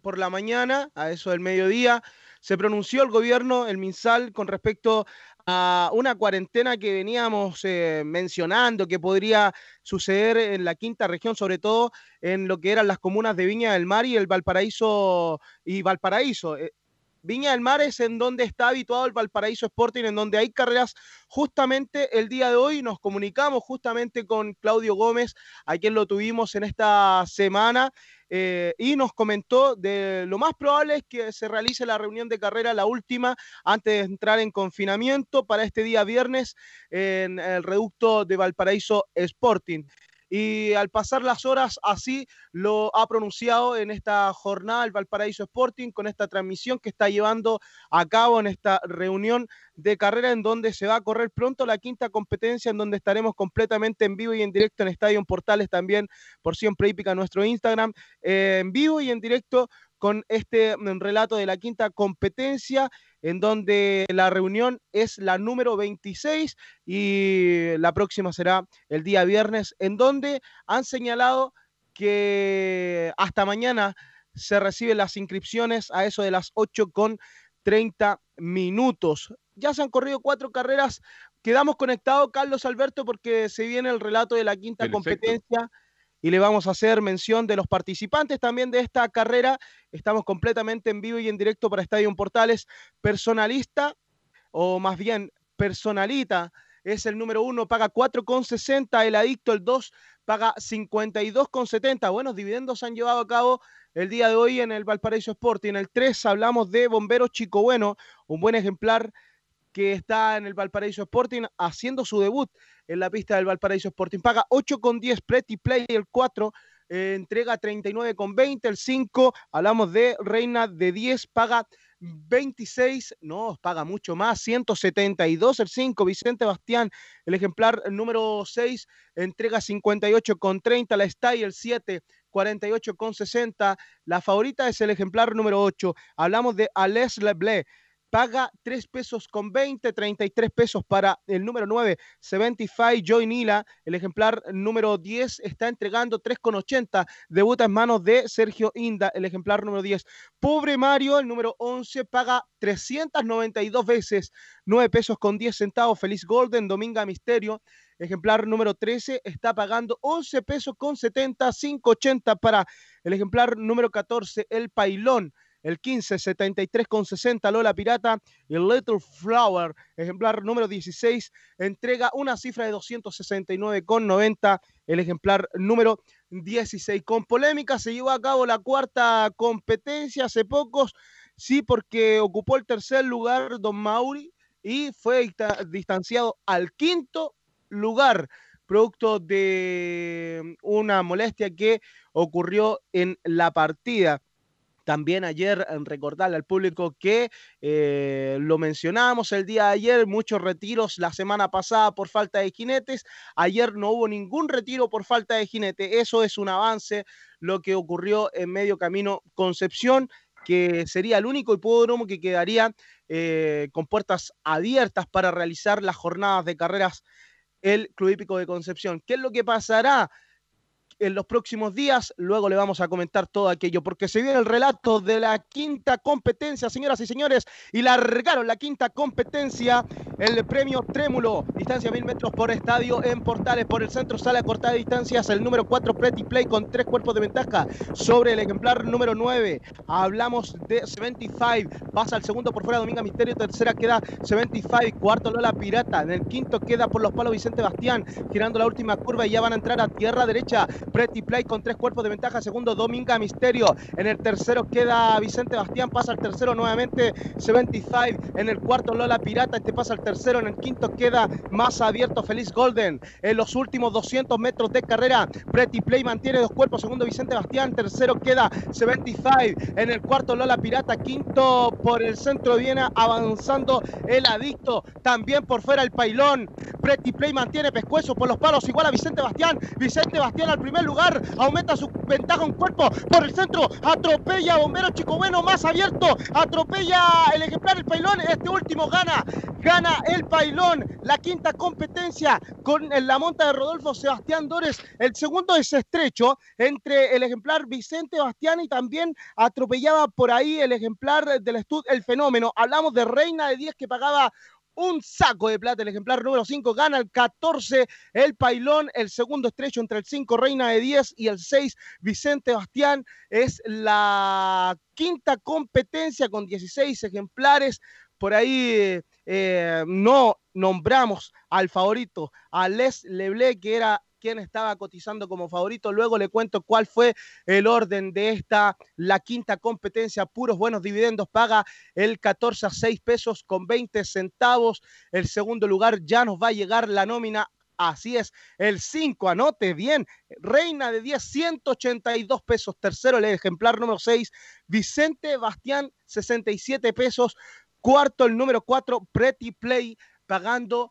por la mañana, a eso del mediodía, se pronunció el gobierno, el MinSal, con respecto a una cuarentena que veníamos eh, mencionando que podría suceder en la quinta región, sobre todo en lo que eran las comunas de Viña del Mar y el Valparaíso y Valparaíso. Viña del Mar es en donde está habituado el Valparaíso Sporting, en donde hay carreras. Justamente el día de hoy nos comunicamos justamente con Claudio Gómez, a quien lo tuvimos en esta semana. Eh, y nos comentó de lo más probable es que se realice la reunión de carrera, la última, antes de entrar en confinamiento para este día viernes en el reducto de Valparaíso Sporting y al pasar las horas así lo ha pronunciado en esta jornada el Valparaíso Sporting con esta transmisión que está llevando a cabo en esta reunión de carrera en donde se va a correr pronto la quinta competencia en donde estaremos completamente en vivo y en directo en Estadio Portales también por siempre hípica nuestro Instagram eh, en vivo y en directo con este mm, relato de la quinta competencia, en donde la reunión es la número 26 y la próxima será el día viernes, en donde han señalado que hasta mañana se reciben las inscripciones a eso de las 8 con 30 minutos. Ya se han corrido cuatro carreras. Quedamos conectados, Carlos Alberto, porque se viene el relato de la quinta competencia y le vamos a hacer mención de los participantes también de esta carrera. Estamos completamente en vivo y en directo para Estadio Portales. Personalista, o más bien personalita, es el número uno, paga 4,60. El adicto, el 2, paga 52,70. Buenos dividendos han llevado a cabo el día de hoy en el Valparaíso Sport. Y en el 3 hablamos de Bombero Chico Bueno, un buen ejemplar que está en el Valparaíso Sporting haciendo su debut en la pista del Valparaíso Sporting. Paga 8,10 Pretty Play, el 4 eh, entrega 39,20, el 5 hablamos de Reina de 10, paga 26, no, paga mucho más, 172 el 5, Vicente Bastián, el ejemplar número 6, entrega 58,30, la Stay el 7, 48,60, la favorita es el ejemplar número 8, hablamos de Ales Leblé, paga 3 pesos con 20, 33 pesos para el número 9, 75 Joy Nila. El ejemplar número 10 está entregando 3 con 80. Debuta en manos de Sergio Inda, el ejemplar número 10. Pobre Mario, el número 11, paga 392 veces, 9 pesos con 10 centavos. Feliz Golden, Dominga Misterio. Ejemplar número 13 está pagando 11 pesos con 70, 5.80 para el ejemplar número 14, el Pailón el 15, 73 con 60 Lola Pirata y Little Flower, ejemplar número 16, entrega una cifra de 269 con 90 el ejemplar número 16. Con polémica se llevó a cabo la cuarta competencia hace pocos, sí, porque ocupó el tercer lugar Don Mauri y fue distanciado al quinto lugar producto de una molestia que ocurrió en la partida. También ayer recordarle al público que eh, lo mencionamos el día de ayer, muchos retiros la semana pasada por falta de jinetes. Ayer no hubo ningún retiro por falta de jinete. Eso es un avance, lo que ocurrió en medio camino Concepción que sería el único hipódromo que quedaría eh, con puertas abiertas para realizar las jornadas de carreras el Club Hípico de Concepción. ¿Qué es lo que pasará? En los próximos días. Luego le vamos a comentar todo aquello, porque se viene el relato de la quinta competencia, señoras y señores, y largaron la quinta competencia, el premio Trémulo, distancia mil metros por estadio en Portales, por el centro sala cortada de distancias, el número 4 Pretty Play con tres cuerpos de ventaja sobre el ejemplar número 9. Hablamos de 75, pasa al segundo por fuera Dominga Misterio, tercera queda 75, cuarto Lola Pirata, en el quinto queda por los palos Vicente Bastián, girando la última curva y ya van a entrar a tierra derecha Pretty Play con tres cuerpos de ventaja. Segundo, Dominga Misterio. En el tercero queda Vicente Bastián. Pasa al tercero nuevamente 75. En el cuarto, Lola Pirata. Este pasa al tercero. En el quinto queda más abierto Feliz Golden. En los últimos 200 metros de carrera, Pretty Play mantiene dos cuerpos. Segundo, Vicente Bastián. Tercero queda 75. En el cuarto, Lola Pirata. Quinto por el centro viene avanzando el adicto. También por fuera el pailón. Pretty Play mantiene pescuezo por los palos. Igual a Vicente Bastián. Vicente Bastián al primer lugar, aumenta su ventaja un cuerpo por el centro, atropella Bombero Chico Bueno, más abierto, atropella el ejemplar, el pailón, este último gana, gana el pailón, la quinta competencia con la monta de Rodolfo Sebastián Dores, el segundo es estrecho entre el ejemplar Vicente Bastián y también atropellaba por ahí el ejemplar del Estud El Fenómeno, hablamos de Reina de 10 que pagaba un saco de plata. El ejemplar número 5 gana el 14, el Pailón, el segundo estrecho entre el 5, Reina de 10 y el 6, Vicente Bastián. Es la quinta competencia con 16 ejemplares. Por ahí eh, no nombramos al favorito, a Les Leble, que era quién estaba cotizando como favorito. Luego le cuento cuál fue el orden de esta, la quinta competencia, puros buenos dividendos, paga el 14 a 6 pesos con 20 centavos. El segundo lugar ya nos va a llegar la nómina Así es, el 5, anote bien, Reina de 10, 182 pesos. Tercero, el ejemplar número 6, Vicente Bastián, 67 pesos. Cuarto, el número 4, Pretty Play, pagando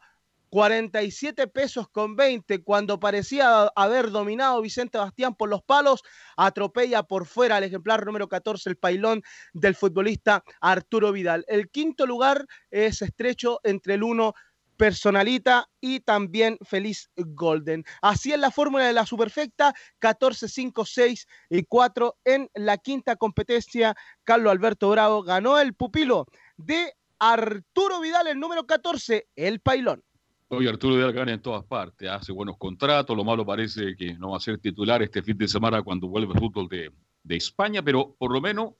47 pesos con 20 cuando parecía haber dominado Vicente Bastián por los palos, atropella por fuera el ejemplar número 14, el pailón del futbolista Arturo Vidal. El quinto lugar es estrecho entre el 1 Personalita y también Feliz Golden. Así es la fórmula de la superfecta, 14, 5, 6 y 4 en la quinta competencia. Carlos Alberto Bravo ganó el pupilo de Arturo Vidal, el número 14, el pailón. Hoy Arturo Vidal gana en todas partes, hace buenos contratos, lo malo parece que no va a ser titular este fin de semana cuando vuelve el fútbol de, España, pero por lo menos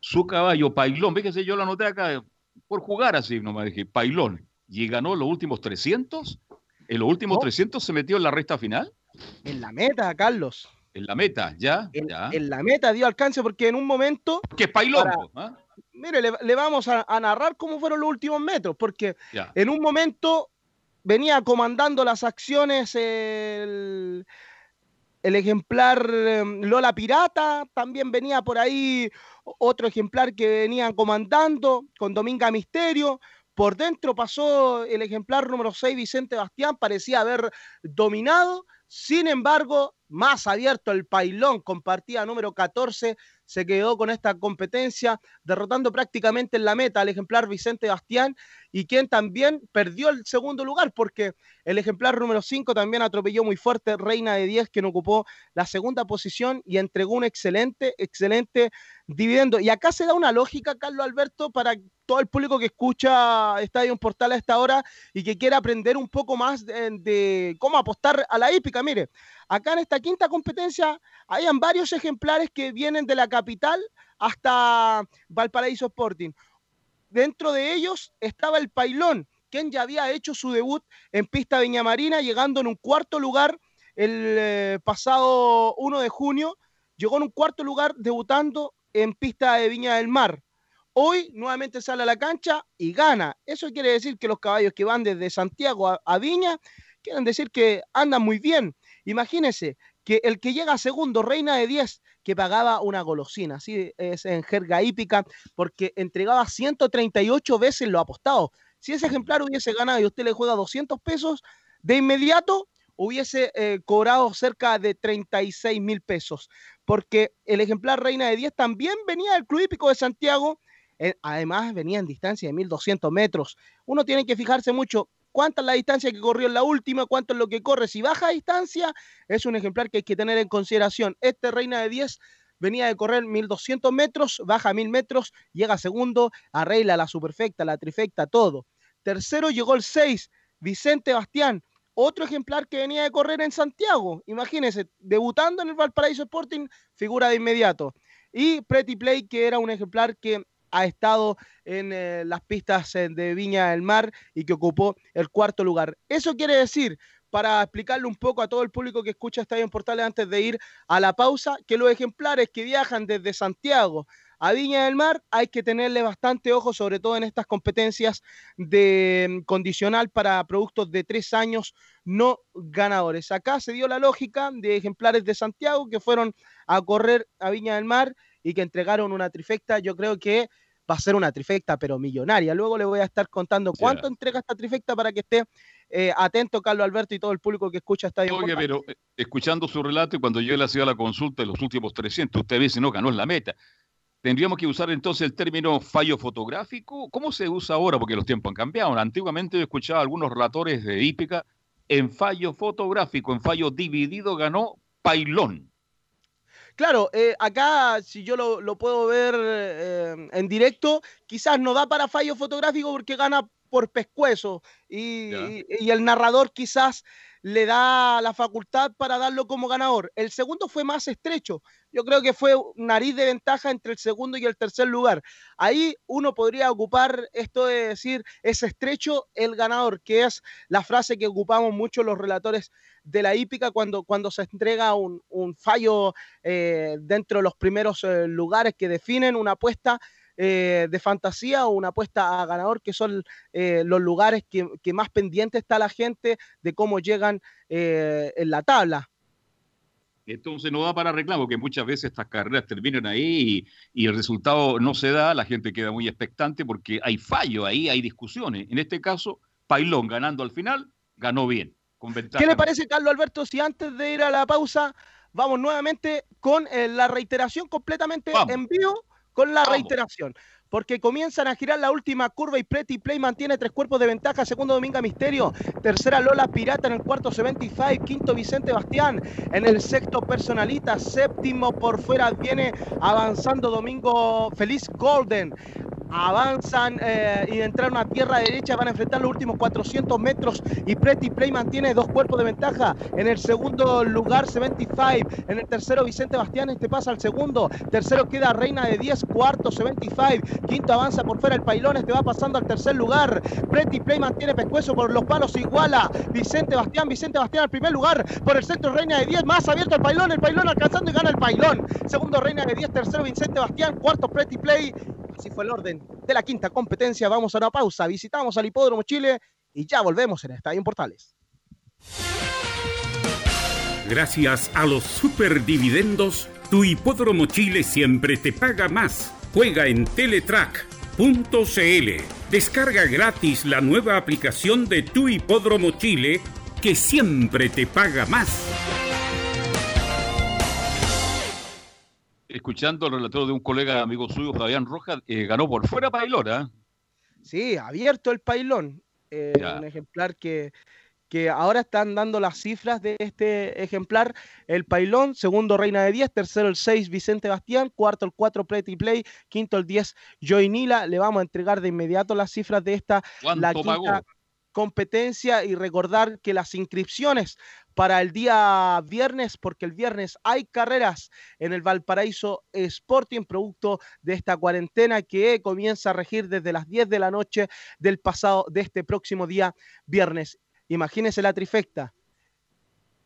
su caballo Pailón, fíjese, yo lo anoté acá por jugar así, no me dije, Pailón, y ganó los últimos 300, en los últimos 300 se metió en la resta final. En la meta, Carlos. En la meta, ya. En, ya. en la meta dio alcance porque en un momento... Que Pailón, ¿ah? Mire, le, vamos a, narrar cómo fueron los últimos metros, porque en un momento venía comandando las acciones el, el ejemplar em, Lola Pirata, también venía por ahí otro ejemplar que venía comandando con Dominga Misterio. Por dentro pasó el ejemplar número 6, Vicente Bastián, parecía haber dominado. Sin embargo, más abierto el pailón con partida número 14, se quedó con esta competencia, derrotando prácticamente en la meta al ejemplar Vicente Bastián y quien también perdió el segundo lugar porque el ejemplar número 5 también atropelló muy fuerte Reina de 10, quien ocupó la segunda posición y entregó un excelente, excelente dividendo. Y acá se da una lógica, Carlos Alberto, para todo el público que escucha Estadio Portal a esta hora y que quiera aprender un poco más de, cómo apostar a la hípica. Mire, acá en esta quinta competencia hayan varios ejemplares que vienen de la capital hasta Valparaíso Sporting. Dentro de ellos estaba el Pailón, quien ya había hecho su debut en pista Viña Marina, llegando en un cuarto lugar el eh, pasado 1 de junio. Llegó en un cuarto lugar debutando en pista de Viña del Mar. Hoy nuevamente sale a la cancha y gana. Eso quiere decir que los caballos que van desde Santiago a, Viña quieren decir que andan muy bien. Imagínense que el que llega segundo, Reina de 10, que pagaba una golosina, así es en jerga hípica, porque entregaba 138 veces lo apostado. Si ese ejemplar hubiese ganado y usted le juega 200 pesos, de inmediato hubiese eh, cobrado cerca de 36 mil pesos, porque el ejemplar Reina de 10 también venía del Club Hípico de Santiago, además venía en distancia de 1200 metros. Uno tiene que fijarse mucho cuánta es la distancia que corrió en la última, cuánto es lo que corre. Si baja distancia, es un ejemplar que hay que tener en consideración. Este Reina de 10 venía de correr 1200 metros, baja 1000 metros, llega segundo, arregla la superfecta, la trifecta, todo. Tercero llegó el 6, Vicente Bastián, otro ejemplar que venía de correr en Santiago. Imagínense, debutando en el Valparaíso Sporting, figura de inmediato. Y Pretty Play, que era un ejemplar que ha estado en eh, las pistas eh, de Viña del Mar y que ocupó el cuarto lugar. Eso quiere decir, para explicarle un poco a todo el público que escucha Estadio en Portales antes de ir a la pausa, que los ejemplares que viajan desde Santiago a Viña del Mar hay que tenerle bastante ojo, sobre todo en estas competencias de mm, condicional para productos de tres años no ganadores. Acá se dio la lógica de ejemplares de Santiago que fueron a correr a Viña del Mar y que entregaron una trifecta. Yo creo que va a ser una trifecta, pero millonaria. Luego le voy a estar contando cuánto entrega esta trifecta para que esté eh, atento Carlos Alberto y todo el público que escucha Estadio Oye, pero eh, escuchando su relato y cuando yo le hacía la consulta de los últimos 300, usted dice, no, ganó en la meta. ¿Tendríamos que usar entonces el término fallo fotográfico? ¿Cómo se usa ahora? Porque los tiempos han cambiado. Antiguamente yo escuchaba a algunos relatores de hípica en fallo fotográfico, en fallo dividido ganó Pailón. Claro, eh, acá si yo lo, lo puedo ver eh, en directo, quizás no da para fallo fotográfico porque gana por pescuezo y, y- y el narrador quizás le da la facultad para darlo como ganador. El segundo fue más estrecho. Yo creo que fue nariz de ventaja entre el segundo y el tercer lugar. Ahí uno podría ocupar esto de decir es estrecho el ganador, que es la frase que ocupamos mucho los relatores de la hípica cuando, cuando se entrega un, un fallo eh, dentro de los primeros eh, lugares que definen una apuesta eh, de fantasía o una apuesta a ganador, que son eh, los lugares que, que más pendiente está la gente de cómo llegan eh, en la tabla. Entonces no da para reclamo, que muchas veces estas carreras terminan ahí y, y el resultado no se da, la gente queda muy expectante porque hay fallo ahí, hay discusiones. En este caso, Pailón ganando al final, ganó bien, con. ¿Qué le parece, Carlos Alberto, si antes de ir a la pausa vamos nuevamente con eh, la reiteración completamente en vivo con la reiteración? Porque comienzan a girar la última curva y Pretty Play mantiene tres cuerpos de ventaja. Segundo Dominga Misterio. Tercera Lola Pirata en el cuarto 75. Quinto Vicente Bastián en el sexto Personalita. Séptimo por fuera viene avanzando Domingo Feliz Golden. Avanzan eh, y entraron a tierra derecha. Van a enfrentar los últimos 400 metros. Y Pretty Play mantiene dos cuerpos de ventaja. En el segundo lugar 75. En el tercero Vicente Bastián. Este pasa al segundo. Tercero queda Reina de 10. Cuarto 75. Quinto avanza por fuera el Pailón. Este va pasando al tercer lugar. Pretty Play mantiene pescuezo por los palos. Iguala. Vicente Bastián. Vicente Bastián al primer lugar. Por el centro Reina de 10. Más abierto el Pailón. El Pailón alcanzando y gana el Pailón. Segundo Reina de 10. Tercero Vicente Bastián. Cuarto Pretty Play. Así fue el orden de la quinta competencia. Vamos a una pausa. Visitamos al Hipódromo Chile y ya volvemos en Estadio Portales. Gracias a los superdividendos, tu hipódromo Chile siempre te paga más. Juega en Teletrack.cl. Descarga gratis la nueva aplicación de tu hipódromo Chile que siempre te paga más. Escuchando el relator de un colega amigo suyo, Fabián Rojas, eh, ganó por fuera Pailora. Sí, abierto el pailón. Eh, un ejemplar que, que ahora están dando las cifras de este ejemplar. El Pailón, segundo Reina de 10, tercero el 6 Vicente Bastián, cuarto el 4 Pretty Play, quinto el 10 Joy Nila. Le vamos a entregar de inmediato las cifras de esta, la quinta competencia y recordar que las inscripciones para el día viernes, porque el viernes hay carreras en el Valparaíso Sporting, producto de esta cuarentena que comienza a regir desde las 10 de la noche del pasado, de este próximo día viernes. Imagínese la trifecta.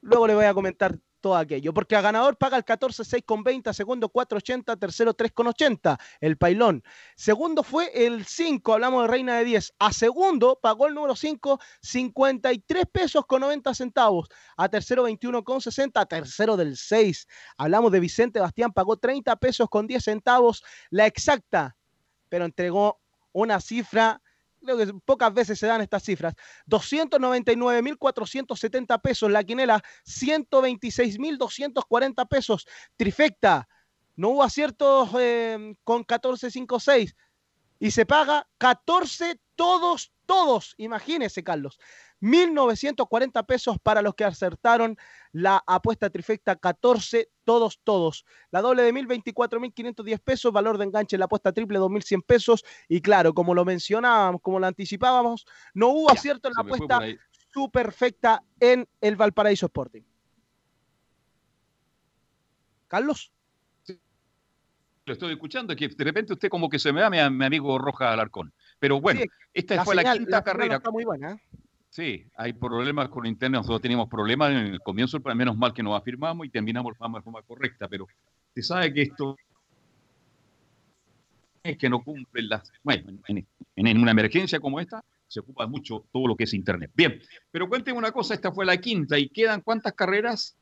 Luego le voy a comentar todo aquello, porque a ganador paga el 14 6,20, segundo 4,80, tercero 3,80, el pailón. Segundo fue el 5, hablamos de Reina de 10. A segundo pagó el número 5, 53 pesos con 90 centavos. A tercero 21,60, a tercero del 6. Hablamos de Vicente Bastián, pagó 30 pesos con 10 centavos, la exacta, pero entregó una cifra creo que pocas veces se dan estas cifras. 299.470 pesos la quinela, 126.240 pesos. Trifecta, no hubo aciertos eh, con 14.56 y se paga 14 todos, todos. Imagínese, Carlos. 1.940 pesos para los que acertaron la apuesta trifecta 14, todos, todos. La doble de 1.024.510 pesos, valor de enganche la apuesta triple 2.100 pesos. Y claro, como lo mencionábamos, como lo anticipábamos, no hubo acierto en la apuesta superfecta en el Valparaíso Sporting. Carlos. Lo estoy escuchando, que de repente usted como que se me da mi, mi amigo Roja Alarcón. Pero bueno, esta fue la quinta carrera. Está muy buena. ¿eh? Sí, hay problemas con internet, nosotros teníamos problemas en el comienzo, pero menos mal que nos afirmamos y terminamos de forma correcta, pero se sabe que esto es que no cumplen las... Bueno, en, una emergencia como esta se ocupa mucho todo lo que es internet. Bien, pero cuéntenme una cosa, esta fue la quinta y quedan cuántas carreras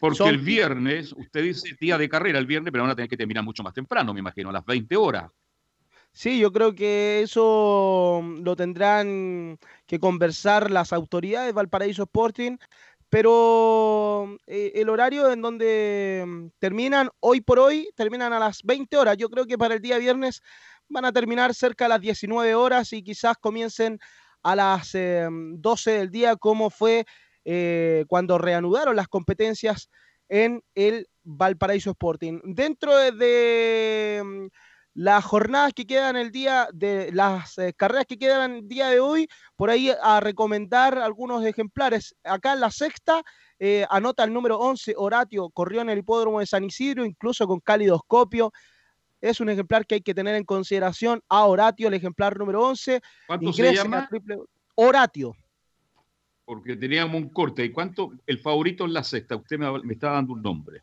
porque el viernes, usted dice día de carrera el viernes, pero van a tener que terminar mucho más temprano, me imagino, a las 20 horas. Sí, yo creo que eso lo tendrán que conversar las autoridades de Valparaíso Sporting, pero eh, el horario en donde mm, terminan hoy por hoy, terminan a las 20 horas. Yo creo que para el día viernes van a terminar cerca de las 19 horas y quizás comiencen a las 12 eh, del día, como fue eh, cuando reanudaron las competencias en el Valparaíso Sporting. Dentro de mm, las jornadas que quedan el día de las eh, carreras que quedan el día de hoy, por ahí a recomendar algunos ejemplares. Acá en la sexta eh, anota el número 11, Horatio, corrió en el hipódromo de San Isidro, incluso con calidoscopio. Es un ejemplar que hay que tener en consideración a Horatio, el ejemplar número 11. ¿Cuánto se llama? Horatio. Porque teníamos un corte. ¿Y cuánto? El favorito en la sexta. Usted me, me está dando un nombre.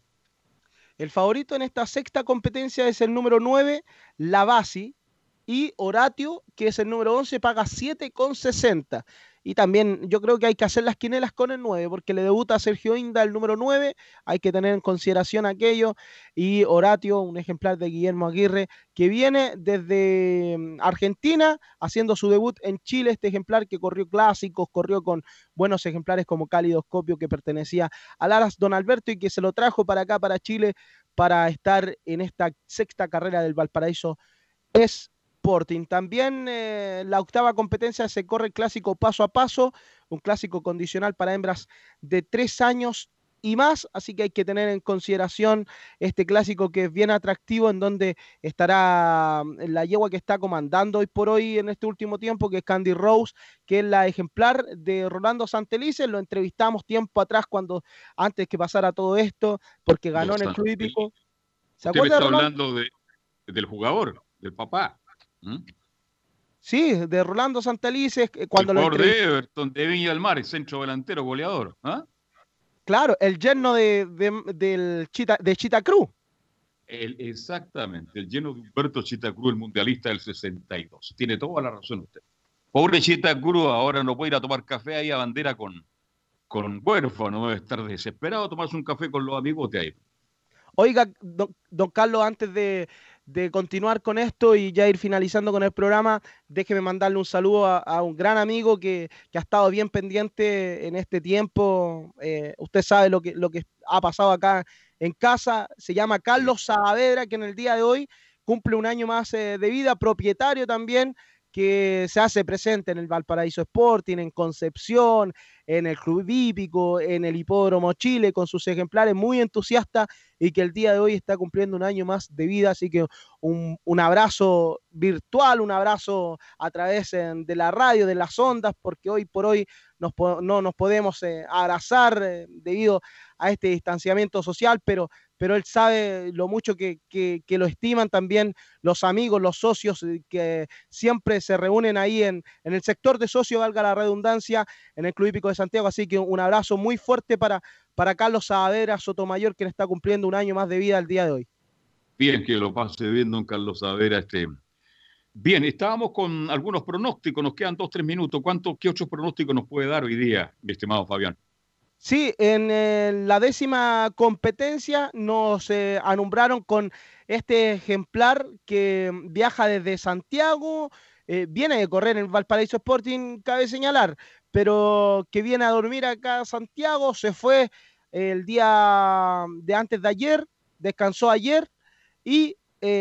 El favorito en esta sexta competencia es el número 9, Lavasi, y Horatio, que es el número 11, paga 7,60. Y también yo creo que hay que hacer las quinelas con el 9, porque le debuta a Sergio Inda el número 9, hay que tener en consideración aquello. Y Horatio, un ejemplar de Guillermo Aguirre, que viene desde mm, Argentina haciendo su debut en Chile, este ejemplar que corrió clásicos, corrió con buenos ejemplares como Calidoscopio, que pertenecía a Laras Don Alberto y que se lo trajo para acá, para Chile, para estar en esta sexta carrera del Valparaíso. Es Sporting. También eh, la octava competencia se corre el clásico paso a paso, un clásico condicional para hembras de tres años y más, así que hay que tener en consideración este clásico que es bien atractivo, en donde estará mm, la yegua que está comandando hoy por hoy en este último tiempo, que es Candy Rose, que es la ejemplar de Rolando Santelice, lo entrevistamos tiempo atrás, cuando antes que pasara todo esto, porque ganó en el club hípico. ¿Se acuerda, está hablando del jugador, del papá. ¿Mm? Sí, de Rolando Santalices. Eh, cuando el lo de Everton, de Viña del Mar, centro delantero, goleador. ¿ah? Claro, el yerno de, del Chita, de Chita Cruz. El, exactamente, el lleno de Humberto Chita Cruz, el mundialista del 62. Tiene toda la razón usted. Pobre Chita Cruz, ahora no puede ir a tomar café ahí a bandera con, con huérfano, debe estar desesperado tomarse un café con los amigos de ahí. Oiga, don Carlos, antes de, de continuar con esto y ya ir finalizando con el programa, déjeme mandarle un saludo a, un gran amigo que, ha estado bien pendiente en este tiempo. Eh, usted sabe lo que, lo que ha pasado acá en casa, se llama Carlos Saavedra, que en el día de hoy cumple un año más eh, de vida, propietario también que se hace presente en el Valparaíso Sporting, en Concepción, en el Club Hípico, en el Hipódromo Chile, con sus ejemplares, muy entusiasta y que el día de hoy está cumpliendo un año más de vida. Así que un, un abrazo virtual, un abrazo a través eh, de la radio, de las ondas, porque hoy por hoy nos, no nos podemos eh, abrazar eh, debido a este distanciamiento social, pero pero él sabe lo mucho que, que, lo estiman también los amigos, los socios eh, que siempre se reúnen ahí en, en, el sector de socio, valga la redundancia, en el Club Hípico de Santiago. Así que un abrazo muy fuerte para, para Carlos Saavedra Sotomayor, quien está cumpliendo un año más de vida el día de hoy. Bien, que lo pase bien, don Carlos Saavedra. Este... Bien, estábamos con algunos pronósticos, nos quedan dos, tres minutos. ¿Cuántos, qué ocho pronósticos nos puede dar hoy día, mi estimado Fabián? Sí, en eh, la décima competencia nos eh, alumbraron con este ejemplar que viaja desde Santiago, eh, viene de correr en Valparaíso Sporting, cabe señalar, pero que viene a dormir acá a Santiago, se fue el día de antes de ayer, descansó ayer y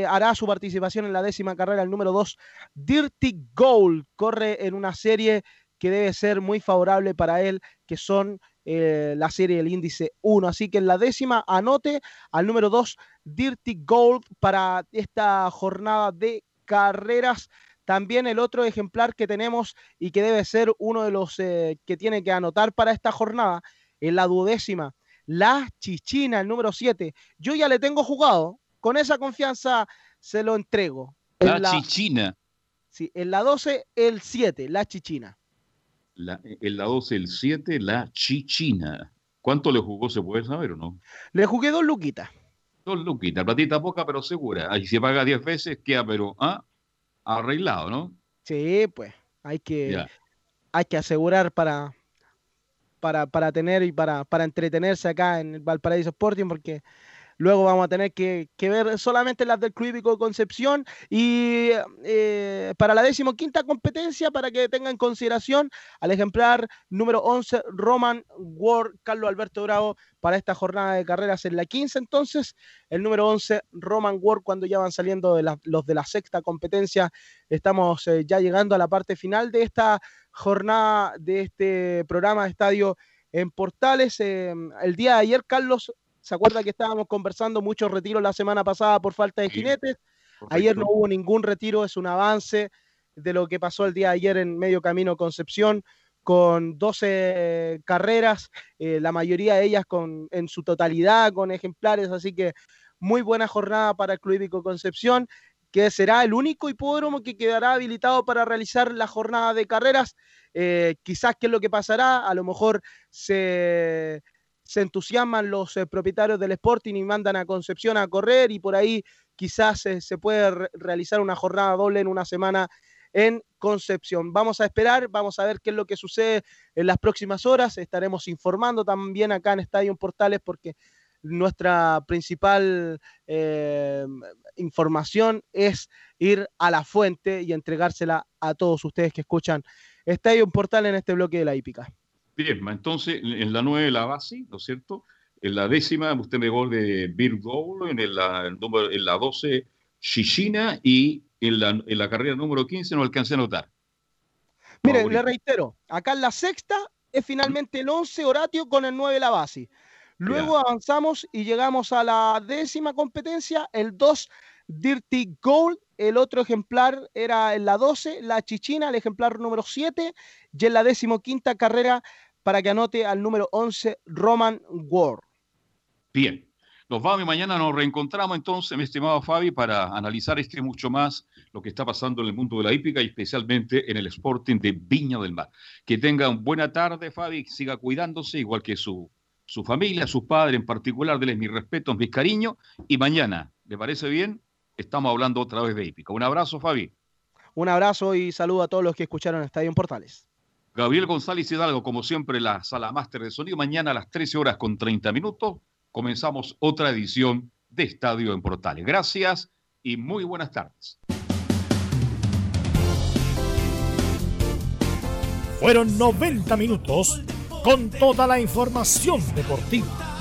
hará su participación en la décima carrera, el número 2, Dirty Gold, corre en una serie que debe ser muy favorable para él, que son eh, la serie del índice 1. Así que en la décima anote al número 2, Dirty Gold, para esta jornada de carreras. También el otro ejemplar que tenemos y que debe ser uno de los eh, que tiene que anotar para esta jornada, en la duodécima, la Chichina, el número 7. Yo ya le tengo jugado, con esa confianza se lo entrego. La, la Chichina. Sí, en la 12, el 7, la Chichina la, en la 12, el 7, la Chichina. ¿Cuánto le jugó, se puede saber o no? Le jugué dos luquitas. Dos luquitas, platita poca, pero segura. Ahí se paga 10 veces, queda, pero ¿ah? arreglado, ¿no? Sí, pues, hay que, hay que asegurar para, para, para tener y para, para entretenerse acá en el Valparaíso Sporting, porque Luego vamos a tener que, ver solamente las del Club Concepción. Y eh, para la decimoquinta competencia, para que tengan en consideración al ejemplar número 11, Roman Ward, Carlos Alberto Bravo, para esta jornada de carreras en la 15. Entonces, el número 11, Roman Ward, cuando ya van saliendo de los de la sexta competencia, estamos eh, ya llegando a la parte final de esta jornada, de este programa de estadio en Portales. Eh, el día de ayer, Carlos, ¿Se acuerda que estábamos conversando muchos retiros la semana pasada por falta de jinetes? Ayer no hubo ningún retiro, es un avance de lo que pasó el día de ayer en Medio Camino Concepción, con 12 carreras, eh, la mayoría de ellas con, en su totalidad con ejemplares, así que muy buena jornada para el Club Hípico Concepción, que será el único hipódromo que quedará habilitado para realizar la jornada de carreras. Eh, quizás qué es lo que pasará, a lo mejor se, se entusiasman los eh, propietarios del Sporting y mandan a Concepción a correr y por ahí quizás eh, se puede realizar una jornada doble en una semana en Concepción. Vamos a esperar, vamos a ver qué es lo que sucede en las próximas horas. Estaremos informando también acá en Estadio Portales porque nuestra principal eh, información es ir a la fuente y entregársela a todos ustedes que escuchan Estadio Portal en este bloque de la hípica. Bien, entonces en la 9 la base, ¿no es cierto? En la décima usted me gol de Gold, en la, en la 12 Shishina y en la, en la carrera número 15 no alcancé a notar. Mire, le reitero, acá en la sexta es finalmente el 11 Horatio con el 9 la base. Luego avanzamos y llegamos a la décima competencia, el 2 Dirty Gold. El otro ejemplar era en la 12, la Chichina, el ejemplar número 7. Y en la decimoquinta carrera para que anote al número 11, Roman Ward. Bien, nos vamos y mañana nos reencontramos entonces, mi estimado Fabi, para analizar este mucho más lo que está pasando en el mundo de la hípica y especialmente en el Sporting de Viña del Mar. Que tenga una buena tarde, Fabi, siga cuidándose, igual que su, su familia, sus padres en particular, denles mis respetos, mis cariños, y mañana, ¿le parece bien? Estamos hablando otra vez de hípica. Un abrazo, Fabi. Un abrazo y saludo a todos los que escucharon Estadio en Portales. Gabriel González Hidalgo, como siempre, la sala máster de sonido. Mañana a las 13 horas con 30 minutos comenzamos otra edición de Estadio en Portales. Gracias y muy buenas tardes. Fueron 90 minutos con toda la información deportiva